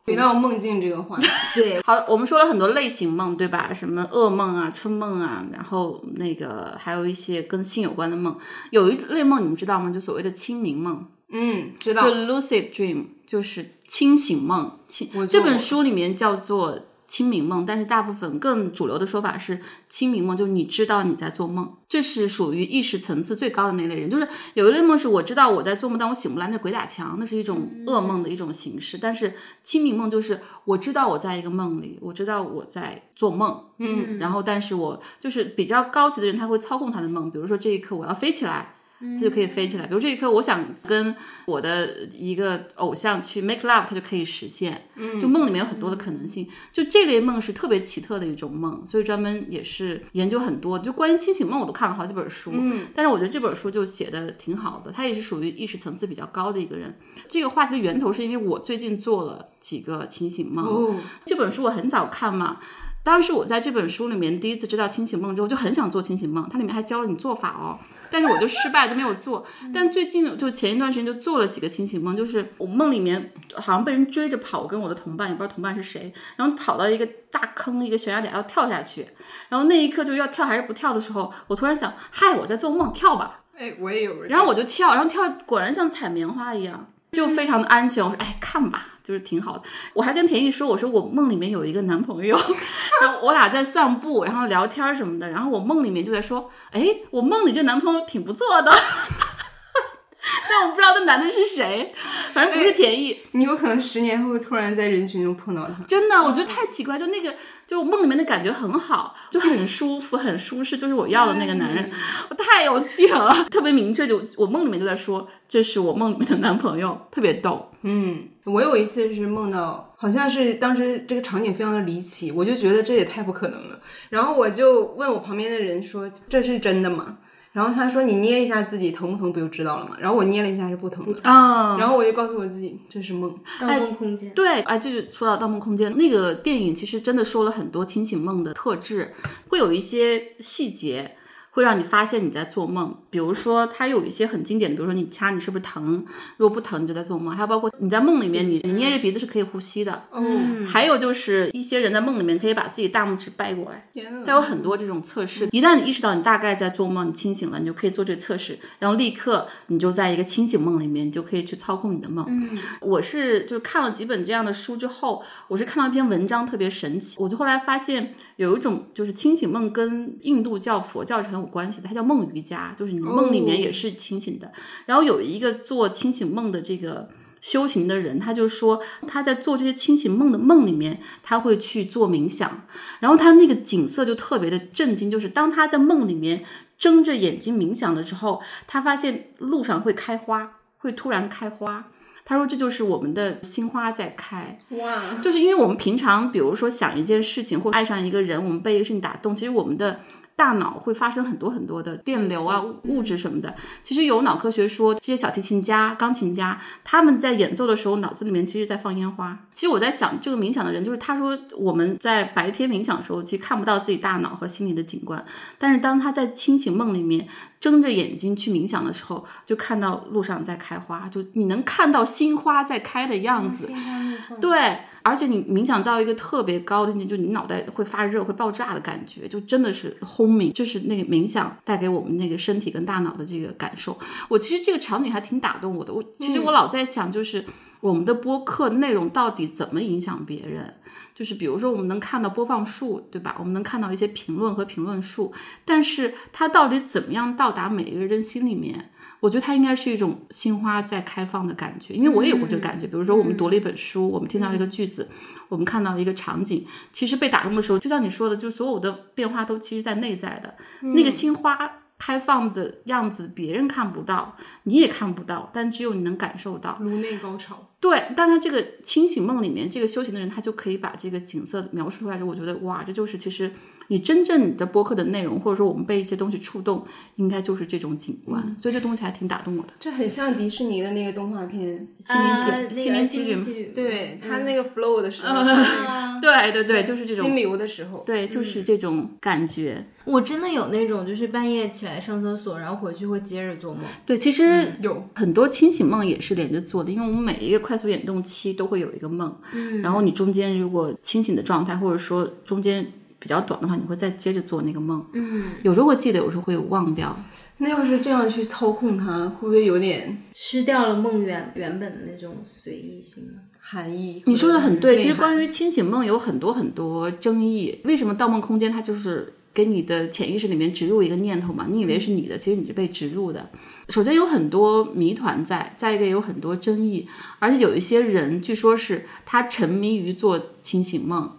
回到梦境这个话题，对，好，我们说了很多类型梦，对吧？什么噩梦啊、春梦啊，然后那个还有一些跟性有关的梦。有一类梦你们知道吗？就所谓的清明梦。嗯，知道就 lucid dream 就是清醒梦，清这本书里面叫做清明梦，但是大部分更主流的说法是清明梦，就是你知道你在做梦，这是属于意识层次最高的那类人。就是有一类梦是我知道我在做梦，但我醒不来，那鬼打墙，那是一种噩梦的一种形式。但是清明梦就是我知道我在一个梦里，我知道我在做梦，嗯，然后但是我就是比较高级的人，他会操控他的梦，比如说这一刻我要飞起来。他就可以飞起来，比如这一刻，我想跟我的一个偶像去 make love，它就可以实现。嗯，就梦里面有很多的可能性，就这类梦是特别奇特的一种梦，所以专门也是研究很多。就关于清醒梦，我都看了好几本书。嗯，但是我觉得这本书就写的挺好的，他也是属于意识层次比较高的一个人。这个话题的源头是因为我最近做了几个清醒梦，哦，这本书我很早看嘛。当时我在这本书里面第一次知道清醒梦之后，就很想做清醒梦。它里面还教了你做法哦，但是我就失败，就没有做。但最近就前一段时间就做了几个清醒梦，就是我梦里面好像被人追着跑，我跟我的同伴也不知道同伴是谁，然后跑到一个大坑、一个悬崖底要跳下去，然后那一刻就要跳还是不跳的时候，我突然想，嗨，我在做梦，跳吧。哎，我也有然后我就跳，然后跳果然像采棉花一样，就非常的安全。我说，哎，看吧，就是挺好的。我还跟田毅说，我说我梦里面有一个男朋友，然后我俩在散步，然后聊天什么的。然后我梦里面就在说，哎，我梦里这男朋友挺不错的。但我不知道那男的是谁，反正不是田毅。你有可能十年后突然在人群中碰到他。真的，我觉得太奇怪，就那个，就梦里面的感觉很好，就很舒服，很舒适，就是我要的那个男人，我太有趣了，特别明确，就我梦里面就在说，这是我梦里面的男朋友，特别逗。嗯，我有一次是梦到，好像是当时这个场景非常的离奇，我就觉得这也太不可能了。然后我就问我旁边的人说：“这是真的吗？”然后他说：“你捏一下自己疼不疼，不就知道了吗？”然后我捏了一下是不疼的，啊然后我就告诉我自己这是梦。盗梦空间。对，哎，就是说到《盗梦空间》那个电影，其实真的说了很多清醒梦的特质，会有一些细节会让你发现你在做梦。比如说，它有一些很经典的，比如说你掐你是不是疼，如果不疼你就在做梦。还有包括你在梦里面，你你捏着鼻子是可以呼吸的。哦，还有就是一些人在梦里面可以把自己大拇指掰过来，它有很多这种测试。一旦你意识到你大概在做梦，你清醒了，你就可以做这个测试，然后立刻你就在一个清醒梦里面，你就可以去操控你的梦。我是就是看了几本这样的书之后，我是看到一篇文章特别神奇，我就后来发现有一种就是清醒梦跟印度教、佛教是很有关系的，它叫梦瑜伽，就是你梦里面也是清醒的。然后有一个做清醒梦的这个。修行的人，他就说他在做这些清醒梦的梦里面，他会去做冥想，然后他那个景色就特别的震惊，就是当他在梦里面睁着眼睛冥想的时候，他发现路上会开花，会突然开花。他说这就是我们的心花在开，哇，就是因为我们平常比如说想一件事情或爱上一个人，我们被一个事情打动，其实我们的。大脑会发生很多很多的电流啊、物质什么的。其实有脑科学说，这些小提琴家、钢琴家他们在演奏的时候，脑子里面其实在放烟花。其实我在想，这个冥想的人，就是他说我们在白天冥想的时候，其实看不到自己大脑和心里的景观，但是当他在清醒梦里面。睁着眼睛去冥想的时候，就看到路上在开花，就你能看到新花在开的样子。对，而且你冥想到一个特别高的境界，就你脑袋会发热、会爆炸的感觉，就真的是轰鸣，就是那个冥想带给我们那个身体跟大脑的这个感受。我其实这个场景还挺打动我的。我其实我老在想，就是我们的播客内容到底怎么影响别人？就是比如说，我们能看到播放数，对吧？我们能看到一些评论和评论数，但是它到底怎么样到达每一个人心里面？我觉得它应该是一种心花在开放的感觉，因为我也有过这个感觉。比如说，我们读了一本书，我们听到一个句子，我们看到一个场景，其实被打动的时候，就像你说的，就所有的变化都其实在内在的那个心花。开放的样子，别人看不到，你也看不到，但只有你能感受到颅内高潮。对，但他这个清醒梦里面，这个修行的人，他就可以把这个景色描述出来。我觉得，哇，这就是其实你真正你的播客的内容，或者说我们被一些东西触动，应该就是这种景观。所以这东西还挺打动我的。这很像迪士尼的那个动画片《心灵奇呃心灵奇旅》旅，对他那个 flow 的时候，对对对，就是这种心流的时候，对，就是这种感觉。我真的有那种，就是半夜起来上厕所，然后回去会接着做梦。对，其实有很多清醒梦也是连着做的，因为我们每一个快速眼动期都会有一个梦，嗯，然后你中间如果清醒的状态，或者说中间比较短的话，你会再接着做那个梦，嗯，有时候会记得，有时候会忘掉。那要是这样去操控它，会不会有点失掉了梦原原本的那种随意性呢？含义？你说的很对，其实关于清醒梦有很多很多争议。为什么《盗梦空间》它就是给你的潜意识里面植入一个念头嘛？你以为是你的，其实你是被植入的。首先有很多谜团在，再一个有很多争议，而且有一些人据说是他沉迷于做清醒梦，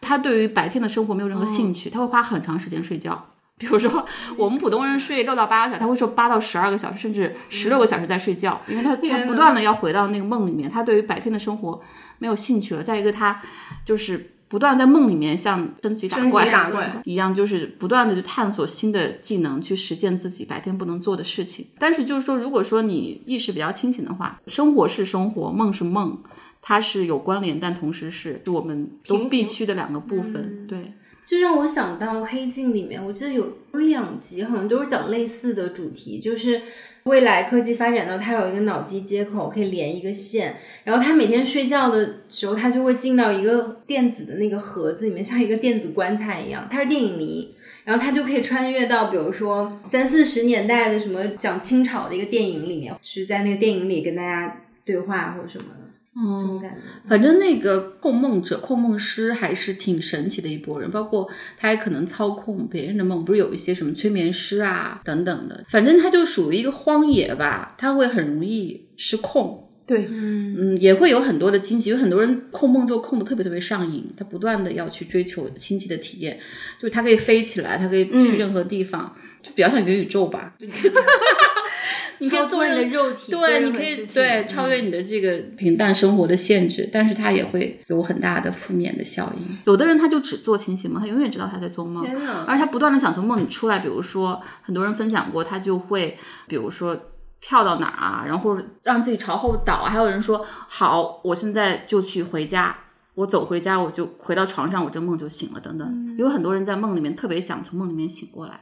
他对于白天的生活没有任何兴趣，他会花很长时间睡觉。比如说，我们普通人睡六到八个小时，他会说八到十二个小时，甚至十六个小时在睡觉，因为他他不断的要回到那个梦里面，他对于白天的生活没有兴趣了。再一个，他就是不断在梦里面像升级打怪一样，就是不断的去探索新的技能，去实现自己白天不能做的事情。但是就是说，如果说你意识比较清醒的话，生活是生活，梦是梦，它是有关联，但同时是我们都必须的两个部分。对。就让我想到《黑镜》里面，我记得有有两集，好像都是讲类似的主题，就是未来科技发展到它有一个脑机接口可以连一个线，然后他每天睡觉的时候，他就会进到一个电子的那个盒子里面，像一个电子棺材一样。他是电影迷，然后他就可以穿越到，比如说三四十年代的什么讲清朝的一个电影里面，去在那个电影里跟大家对话或者什么的，这种感觉。反正那个控梦者、控梦师还是挺神奇的一波人，包括他还可能操控别人的梦，不是有一些什么催眠师啊等等的。反正他就属于一个荒野吧，他会很容易失控。对，嗯，也会有很多的惊喜，有很多人控梦就控的特别特别上瘾，他不断的要去追求新奇的体验，就是他可以飞起来，他可以去任何地方，就比较像元宇宙吧。超脱你的肉体，对，你可以对嗯超越你的这个平淡生活的限制，但是它也会有很大的负面的效应。有的人他就只做清醒梦，他永远知道他在做梦，而他不断的想从梦里出来。比如说，很多人分享过，他就会，比如说。跳到哪儿啊，然后让自己朝后倒啊，还有人说好，我现在就去回家，我走回家，我就回到床上，我这梦就醒了，等等。有很多人在梦里面特别想从梦里面醒过来，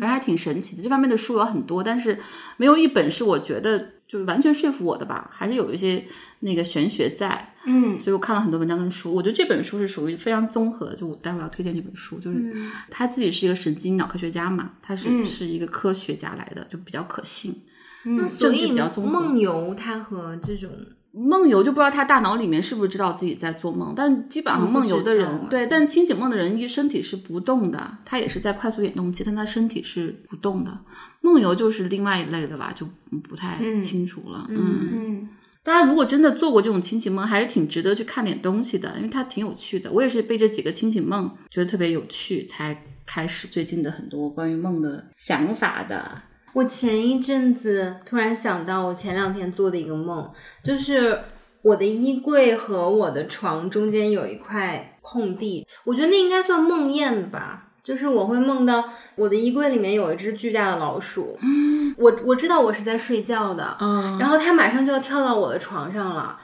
而还挺神奇的。这方面的书有很多，但是没有一本是我觉得就是完全说服我的吧，还是有一些那个玄学在。嗯，所以我看了很多文章跟书，我觉得这本书是属于非常综合的。就我待会儿要推荐这本书，就是他自己是一个神经脑科学家嘛，他是、是一个科学家来的，就比较可信。那所以梦游它和这种梦游就不知道他大脑里面是不是知道自己在做梦，但基本上梦游的人，对，但清醒梦的人一身体是不动的，他也是在快速眼动期，但他身体是不动的。梦游就是另外一类的吧，就不太清楚了。嗯嗯，大家如果真的做过这种清醒梦，还是挺值得去看点东西的，因为它挺有趣的。我也是被这几个清醒梦觉得特别有趣，才开始最近的很多关于梦的想法的。我前一阵子突然想到，我前两天做的一个梦，就是我的衣柜和我的床中间有一块空地，我觉得那应该算梦魇吧。就是我会梦到我的衣柜里面有一只巨大的老鼠，我我知道我是在睡觉的，嗯然后它马上就要跳到我的床上了。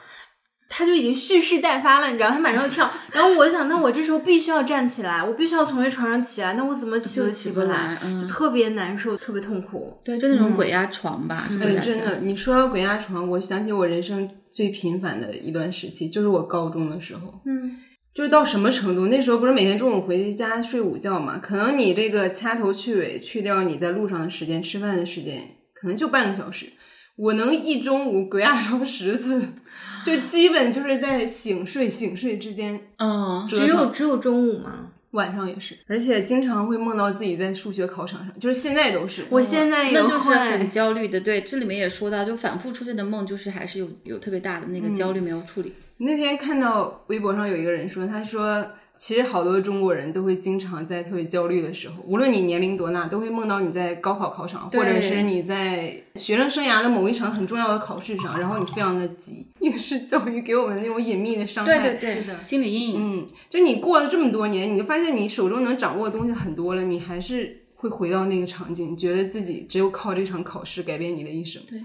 他就已经蓄势待发了，你知道，他马上要跳，然后我想，那我这时候必须要站起来，我必须要从这床上起来，那我怎么起都起不来就特别难受，特别痛苦。对，就那种鬼压床吧，嗯，真的，你说到鬼压床，我想起我人生最频繁的一段时期，就是我高中的时候。嗯，就是到什么程度？那时候不是每天中午回家睡午觉嘛？可能你这个掐头去尾，去掉你在路上的时间、吃饭的时间，可能就半个小时。我能一中午鬼压床十次，就基本就是在醒睡醒睡之间，嗯，只有只有中午吗？晚上也是，而且经常会梦到自己在数学考场上，就是现在都是。我现在也那就是很焦虑的。对，这里面也说到，就反复出现的梦，就是还是有有特别大的那个焦虑没有处理。那天看到微博上有一个人说，他说其实好多中国人都会经常在特别焦虑的时候，无论你年龄多大，都会梦到你在高考考场，或者是你在学生生涯的某一场很重要的考试上，然后你非常的急。应试教育给我们那种隐秘的伤害。对对对心理阴影。嗯，就你过了这么多年，你就发现你手中能掌握的东西很多了，你还是会回到那个场景，觉得自己只有靠这场考试改变你的一生。对，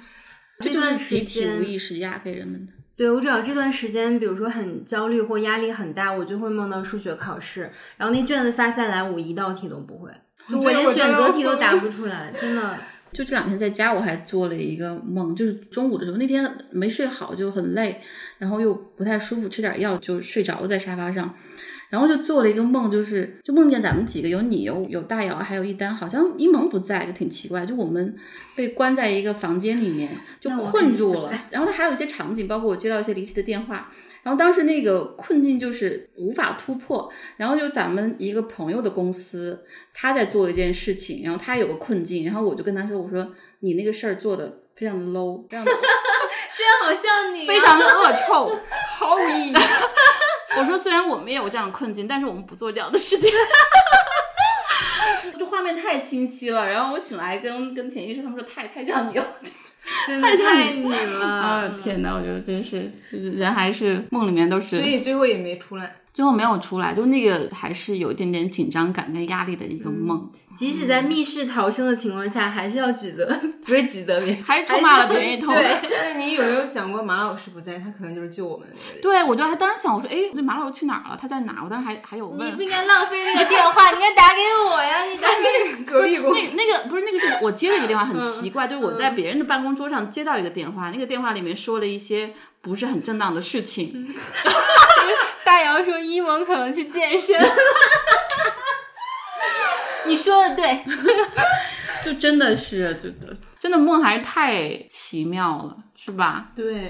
这就这段时是集体间无意识压给人们的。对我只要这段时间，比如说很焦虑或压力很大，我就会梦到数学考试，然后那卷子发下来，我一道题都不会，就我连选择题都答不出来，真的。就这两天在家，我还做了一个梦，就是中午的时候，那天没睡好，就很累，然后又不太舒服，吃点药就睡着了在沙发上，然后就做了一个梦，就是就梦见咱们几个有你有有大姚，还有一丹，好像一萌不在，就挺奇怪，就我们被关在一个房间里面，就困住了。然后他还有一些场景，包括我接到一些离奇的电话。然后当时那个困境就是无法突破，然后就咱们一个朋友的公司，他在做一件事情，然后他有个困境，然后我就跟他说，我说你那个事儿做的非常的 low，非常的这样好像你、啊非常的恶臭，毫无意义。我说虽然我们也有这样的困境，但是我们不做这样的事情。这画面太清晰了，然后我醒来跟跟田医生他们说太太像你了，真的太像你你了。啊天哪！我觉得真是人还是梦里面都是，所以最后也没出来。最后没有出来，就那个还是有一点点紧张感跟压力的一个梦，即使在密室逃生的情况下，还是要指责，不是指责别人，还是臭骂了别人一通。对 但是你有没有想过，马老师不在，他可能就是救我们的那个人。对，我就还当时想，我说，哎，这马老师去哪儿了？他在哪儿？我当时还还有问你不。应该浪费那个电话，你应该打给我呀！你打给隔壁公 那那个不是那个是我接了一个电话，很奇怪，就是我嗯在别人的办公桌上接到一个电话，那个电话里面说了一些不是很正当的事情，大姚说一萌可能去健身了。你说的对，就真的是，就真的梦还是太奇妙了，是吧？对，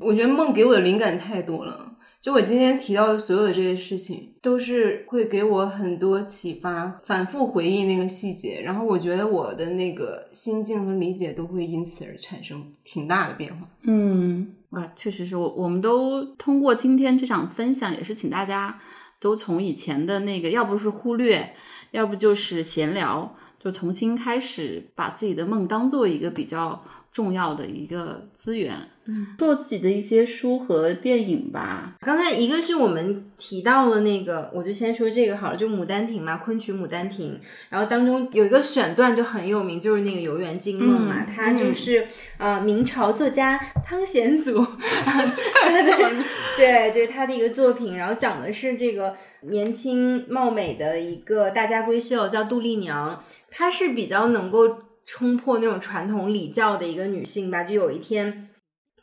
我觉得梦给我的灵感太多了。就我今天提到的所有的这些事情，都是会给我很多启发，反复回忆那个细节，然后我觉得我的那个心境和理解都会因此而产生挺大的变化。嗯，哇，确实是我，我们都通过今天这场分享，也是请大家都从以前的那个，要不是忽略，要不就是闲聊，就重新开始把自己的梦当做一个比较重要的一个资源。嗯，做自己的一些书和电影吧。刚才一个是我们提到了那个，我就先说这个好了，就《牡丹亭》嘛，昆曲《牡丹亭》，然后当中有一个选段就很有名，就是那个《游园惊梦》嘛，它就是、呃明朝作家汤显祖，对对对，他的一个作品，然后讲的是这个年轻貌美的一个大家闺秀叫杜丽娘，她是比较能够冲破那种传统礼教的一个女性吧，就有一天。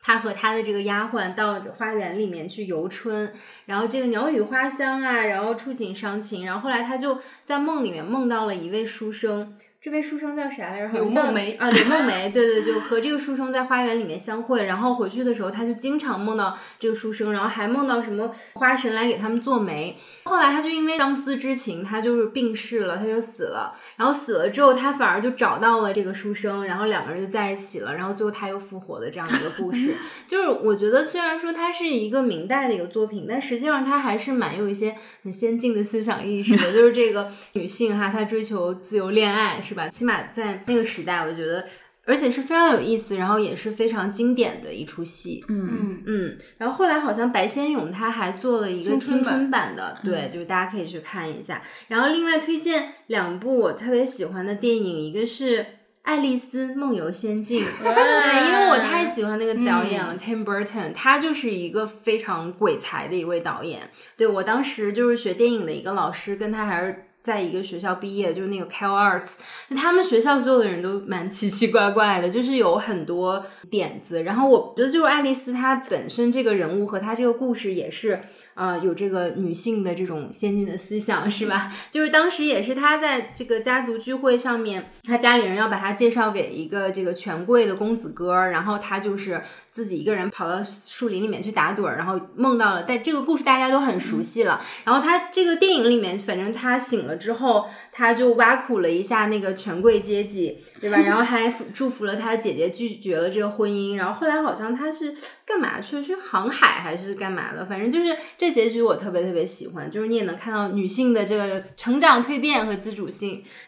她和她的这个丫鬟到花园里面去游春，然后这个鸟语花香啊，然后触景伤情，然后后来她就在梦里面梦到了一位书生，这位书生叫啥来着？好像叫柳梦梅啊，柳梦梅，对对，就和这个书生在花园里面相会，然后回去的时候，他就经常梦到这个书生，然后还梦到什么花神来给他们做媒。后来他就因为相思之情，他就是病逝了，他就死了。然后死了之后，他反而就找到了这个书生，然后两个人就在一起了，然后最后他又复活的这样一个故事。就是我觉得虽然说它是一个明代的一个作品，但实际上它还是蛮有一些很先进的思想意识的。就是这个女性哈，她追求自由恋爱是吧？起码在那个时代，我觉得。而且是非常有意思，然后也是非常经典的一出戏。嗯，嗯，然后后来好像白先勇他还做了一个青春版的，对，就是大家可以去看一下。然后另外推荐两部我特别喜欢的电影，一个是爱丽丝梦游仙境》。对，因为我太喜欢那个导演了、t i m Burton，他就是一个非常鬼才的一位导演。对我当时就是学电影的一个老师，跟他还是。在一个学校毕业，就是那个 Cal Arts，那他们学校所有的人都蛮奇奇怪怪的，就是有很多点子。然后我觉得，就是爱丽丝她本身这个人物和她这个故事也是。啊，有这个女性的这种先进的思想是吧？就是当时也是她在这个家族聚会上面，她家里人要把她介绍给一个这个权贵的公子哥，然后她就是自己一个人跑到树林里面去打盹儿，然后梦到了。但这个故事大家都很熟悉了。然后他这个电影里面，反正他醒了之后，他就挖苦了一下那个权贵阶级，对吧？然后还祝福了他姐姐拒绝了这个婚姻。然后后来好像他是干嘛去？去航海还是干嘛的？反正就是这。结局我特别特别喜欢，就是你也能看到女性的这个成长蜕变和自主性，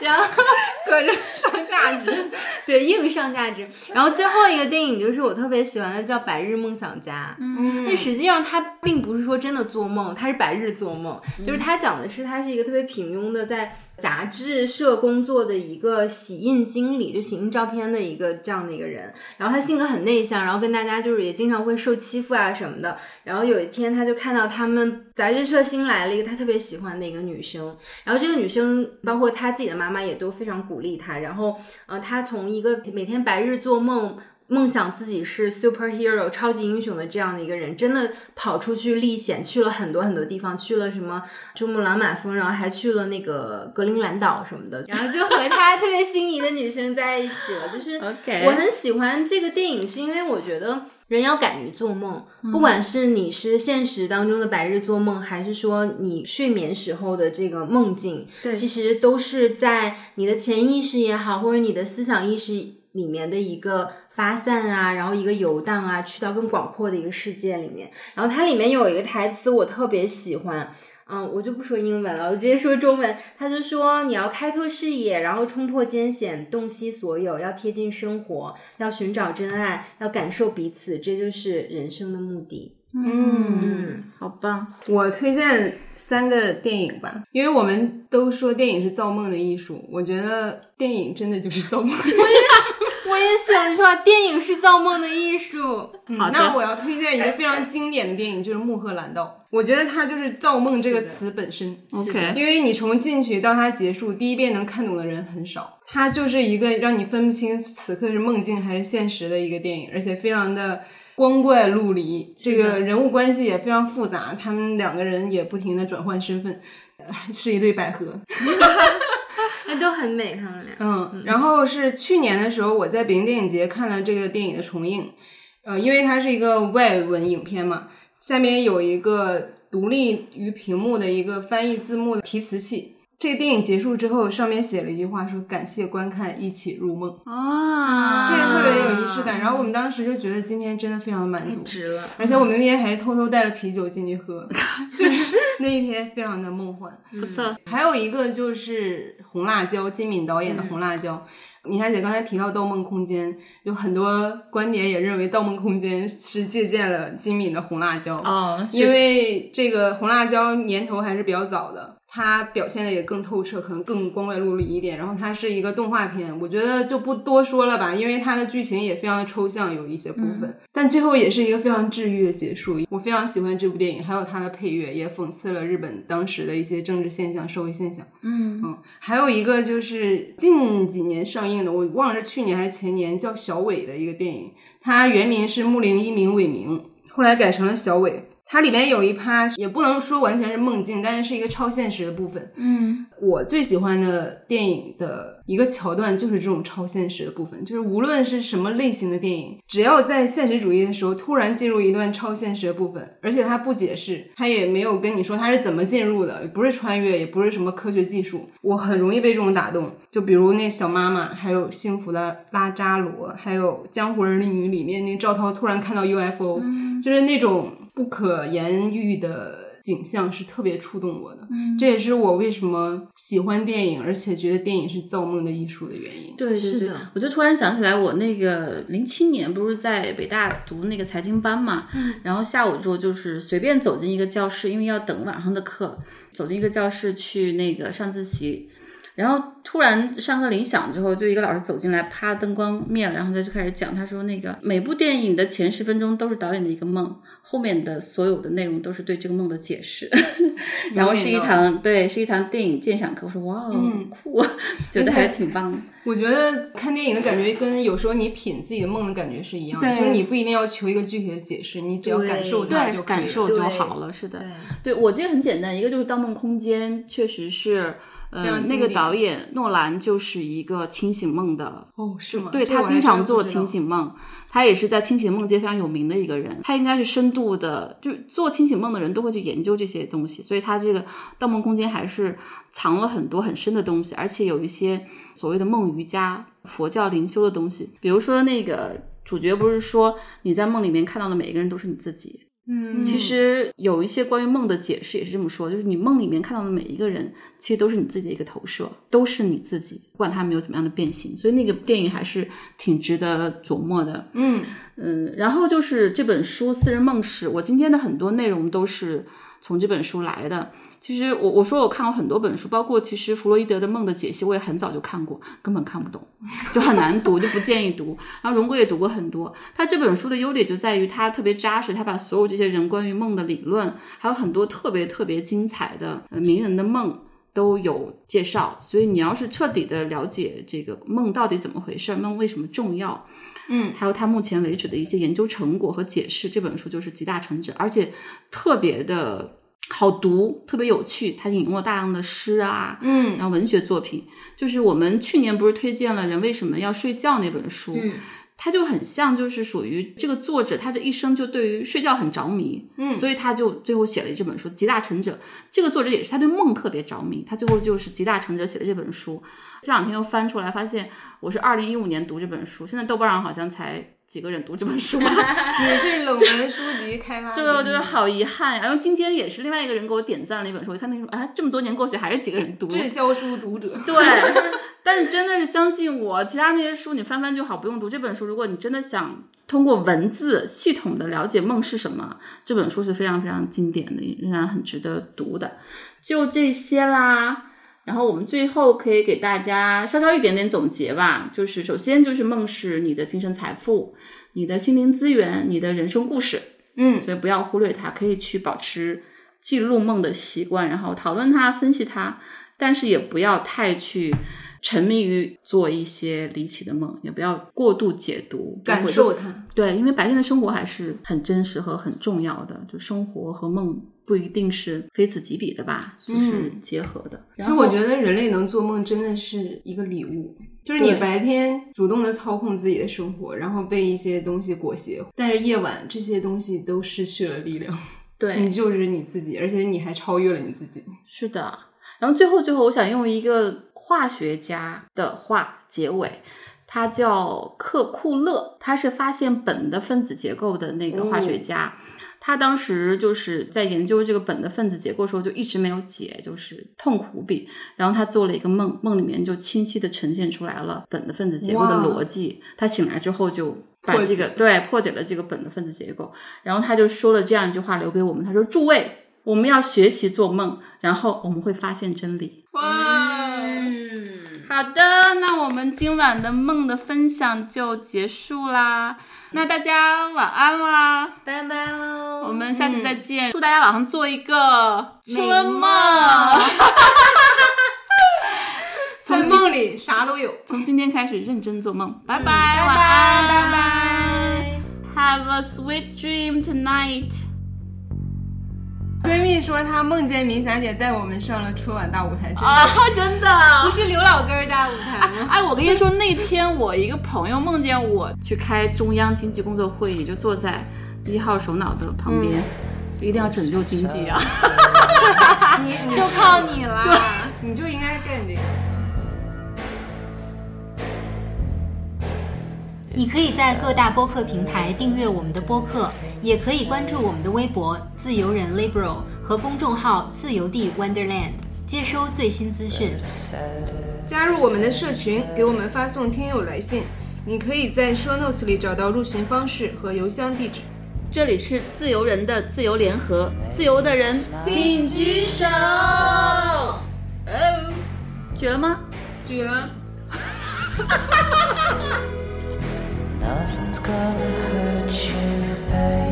然后 各种上价值，对硬上价值。然后最后一个电影就是我特别喜欢的，叫《白日梦想家》。嗯，那实际上他并不是说真的做梦，他是白日做梦，就是他讲的是他是一个特别平庸的在。杂志社工作的一个洗印经理，就洗印照片的一个这样的一个人，然后他性格很内向，然后跟大家就是也经常会受欺负啊什么的。然后有一天他就看到他们杂志社新来了一个他特别喜欢的一个女生，然后这个女生包括他自己的妈妈也都非常鼓励他。然后呃，他从一个每天白日做梦。梦想自己是 superhero 超级英雄的这样的一个人，真的跑出去历险，去了很多很多地方，去了什么珠穆朗玛峰，然后还去了那个格陵兰岛什么的，然后就和他特别心仪的女生在一起了。就是 我很喜欢这个电影，是因为我觉得人要敢于做梦，不管是你是现实当中的白日做梦，还是说你睡眠时候的这个梦境，其实都是在你的潜意识也好，或者你的思想意识里面的一个。发散啊，然后一个游荡啊，去到更广阔的一个世界里面。然后它里面有一个台词我特别喜欢，嗯，我就不说英文了，我直接说中文。他就说你要开拓视野，然后冲破艰险，洞悉所有，要贴近生活，要寻找真爱，要感受彼此，这就是人生的目的。嗯，好棒！我推荐三个电影吧，因为我们都说电影是造梦的艺术，我觉得电影真的就是造梦的艺术。我也想你说，电影是造梦的艺术。嗯那我要推荐一个非常经典的电影，就是《穆赫兰道》。我觉得它就是“造梦”这个词本身。OK，因为你从进去到它结束，第一遍能看懂的人很少。它就是一个让你分不清此刻是梦境还是现实的一个电影，而且非常的光怪陆离，这个人物关系也非常复杂，他们两个人也不停的转换身份，是一对百合。那都很美，他们俩。嗯，然后是去年的时候，我在北京电影节看了这个电影的重映。呃，因为它是一个外文影片嘛，下面有一个独立于屏幕的一个翻译字幕的提词器。这个电影结束之后，上面写了一句话，说感谢观看，一起入梦啊，这个特别有仪式感。然后我们当时就觉得今天真的非常的满足，值了。而且我们那天还偷偷带了啤酒进去喝，就是那一天非常的梦幻，不错。还有一个就是《红辣椒》，金敏导演的《红辣椒》。米涵姐刚才提到《盗梦空间》，有很多观点也认为《盗梦空间》是借鉴了金敏的《红辣椒》哦，因为这个《红辣椒》年头还是比较早的。它表现的也更透彻，可能更光怪陆离一点。然后它是一个动画片，我觉得就不多说了吧，因为它的剧情也非常的抽象，有一些部分。但最后也是一个非常治愈的结束。我非常喜欢这部电影，还有它的配乐，也讽刺了日本当时的一些政治现象、社会现象。嗯嗯，还有一个就是近几年上映的，我忘了是去年还是前年，叫小伟的一个电影，它原名是木林一名伟明，后来改成了小伟。它里面有一趴，也不能说完全是梦境，但是是一个超现实的部分。嗯，我最喜欢的电影的一个桥段就是这种超现实的部分，就是无论是什么类型的电影，只要在现实主义的时候突然进入一段超现实的部分，而且它不解释，它也没有跟你说它是怎么进入的，不是穿越，也不是什么科学技术，我很容易被这种打动。就比如那小妈妈，还有幸福的拉扎罗，还有江湖儿女里面那赵涛突然看到 UFO，就是那种。不可言喻的景象是特别触动我的，这也是我为什么喜欢电影，而且觉得电影是造梦的艺术的原因。对对对，我就突然想起来，我那个零七年不是在北大读那个财经班嘛，然后下午之后就是随便走进一个教室，因为要等晚上的课，走进一个教室去那个上自习。然后突然上课铃响之后，就一个老师走进来，啪，灯光灭了，然后他就开始讲，他说那个每部电影的前十分钟都是导演的一个梦，后面的所有的内容都是对这个梦的解释。然后是一堂对，是一堂电影鉴赏课。我说哇哦，酷，觉得还挺棒的。我觉得看电影的感觉跟有时候你品自己的梦的感觉是一样的，对就是你不一定要求一个具体的解释，你只要感受它，就感受就好了。是的，对我这个很简单，一个就是《盗梦空间》，确实是。呃，那个导演诺兰就是一个清醒梦的哦，是吗？对他经常做清醒梦，他也是在清醒梦界非常有名的一个人。他应该是深度的，就做清醒梦的人都会去研究这些东西，所以他这个《盗梦空间》还是藏了很多很深的东西，而且有一些所谓的梦瑜伽、佛教灵修的东西。比如说那个主角不是说你在梦里面看到的每一个人都是你自己，嗯其实有一些关于梦的解释也是这么说，就是你梦里面看到的每一个人，其实都是你自己的一个投射，都是你自己，不管他们有怎么样的变形。所以那个电影还是挺值得琢磨的。嗯嗯，然后就是这本书《私人梦史》，我今天的很多内容都是从这本书来的。其实我我说我看过很多本书，包括其实弗洛伊德的梦的解析，我也很早就看过，根本看不懂，就很难读，就不建议读。然后荣哥也读过很多，他这本书的优点就在于他特别扎实，他把所有这些人关于梦的理论，还有很多特别特别精彩的呃名人的梦。都有介绍，所以你要是彻底的了解这个梦到底怎么回事，梦为什么重要，嗯，还有他目前为止的一些研究成果和解释，这本书就是集大成者，而且特别的好读，特别有趣。他引用了大量的诗啊，嗯然后文学作品，就是我们去年不是推荐了《人为什么要睡觉》那本书，嗯它就很像，就是属于这个作者，他的一生就对于睡觉很着迷，嗯，所以他就最后写了这本书《集大成者》。这个作者也是他对梦特别着迷，他最后就是集大成者写的这本书。这两天又翻出来，发现我是二零一五年读这本书，现在豆瓣上好像才几个人读这本书吧。你是冷门书籍开发者，对，我觉得好遗憾呀。然后今天也是另外一个人给我点赞了一本书，我一看那个书，哎，这么多年过去还是几个人读。滞销书读者。对，但是真的是相信我，其他那些书你翻翻就好，不用读这本书。如果你真的想通过文字系统的了解梦是什么，这本书是非常非常经典的，仍然很值得读的。就这些啦。然后我们最后可以给大家稍稍一点点总结吧，就是首先就是梦是你的精神财富、你的心灵资源、你的人生故事，嗯，所以不要忽略它，可以去保持记录梦的习惯，然后讨论它、分析它，但是也不要太去沉迷于做一些离奇的梦，也不要过度解读，感受它。对，因为白天的生活还是很真实和很重要的，就生活和梦不一定是非此即彼的吧，就是结合的。其实我觉得人类能做梦真的是一个礼物，就是你白天主动的操控自己的生活，然后被一些东西裹挟，但是夜晚这些东西都失去了力量，对，你就是你自己，而且你还超越了你自己。是的，然后最后最后，我想用一个化学家的话结尾，他叫克库勒，他是发现苯的分子结构的那个化学家。他当时就是在研究这个苯的分子结构的时候，就一直没有解，就是痛苦无比。然后他做了一个梦，梦里面就清晰的呈现出来了苯的分子结构的逻辑。他醒来之后就把破这个解对破解了这个苯的分子结构，然后他就说了这样一句话留给我们，他说：“诸位，我们要学习做梦，然后我们会发现真理。”哇，嗯，好的，那我们今晚的梦的分享就结束啦。那大家晚安啦，拜拜喽，我们下次再见。祝大家晚上做一个春梦，在梦里啥都有。从今天开始认真做梦。拜拜，拜晚拜安，拜拜。Have a sweet dream tonight。闺蜜说她梦见明霞姐带我们上了春晚大舞台，真的啊，真的。不是刘老根儿大舞台吗？哎，我跟你说，那天我一个朋友梦见我去开中央经济工作会议，就坐在一号首脑的旁边，就一定要拯救经济啊！你你 就靠你了。你就应该干这个。你可以在各大播客平台订阅我们的播客，也可以关注我们的微博“自由人 liberal” 和公众号“自由地 Wonderland”，接收最新资讯。加入我们的社群，给我们发送听友来信。你可以在 show notes 里找到入群方式和邮箱地址。这里是自由人的自由联合，自由的人请举手。哦，举了吗？举了。Nothing's gonna hurt you, baby.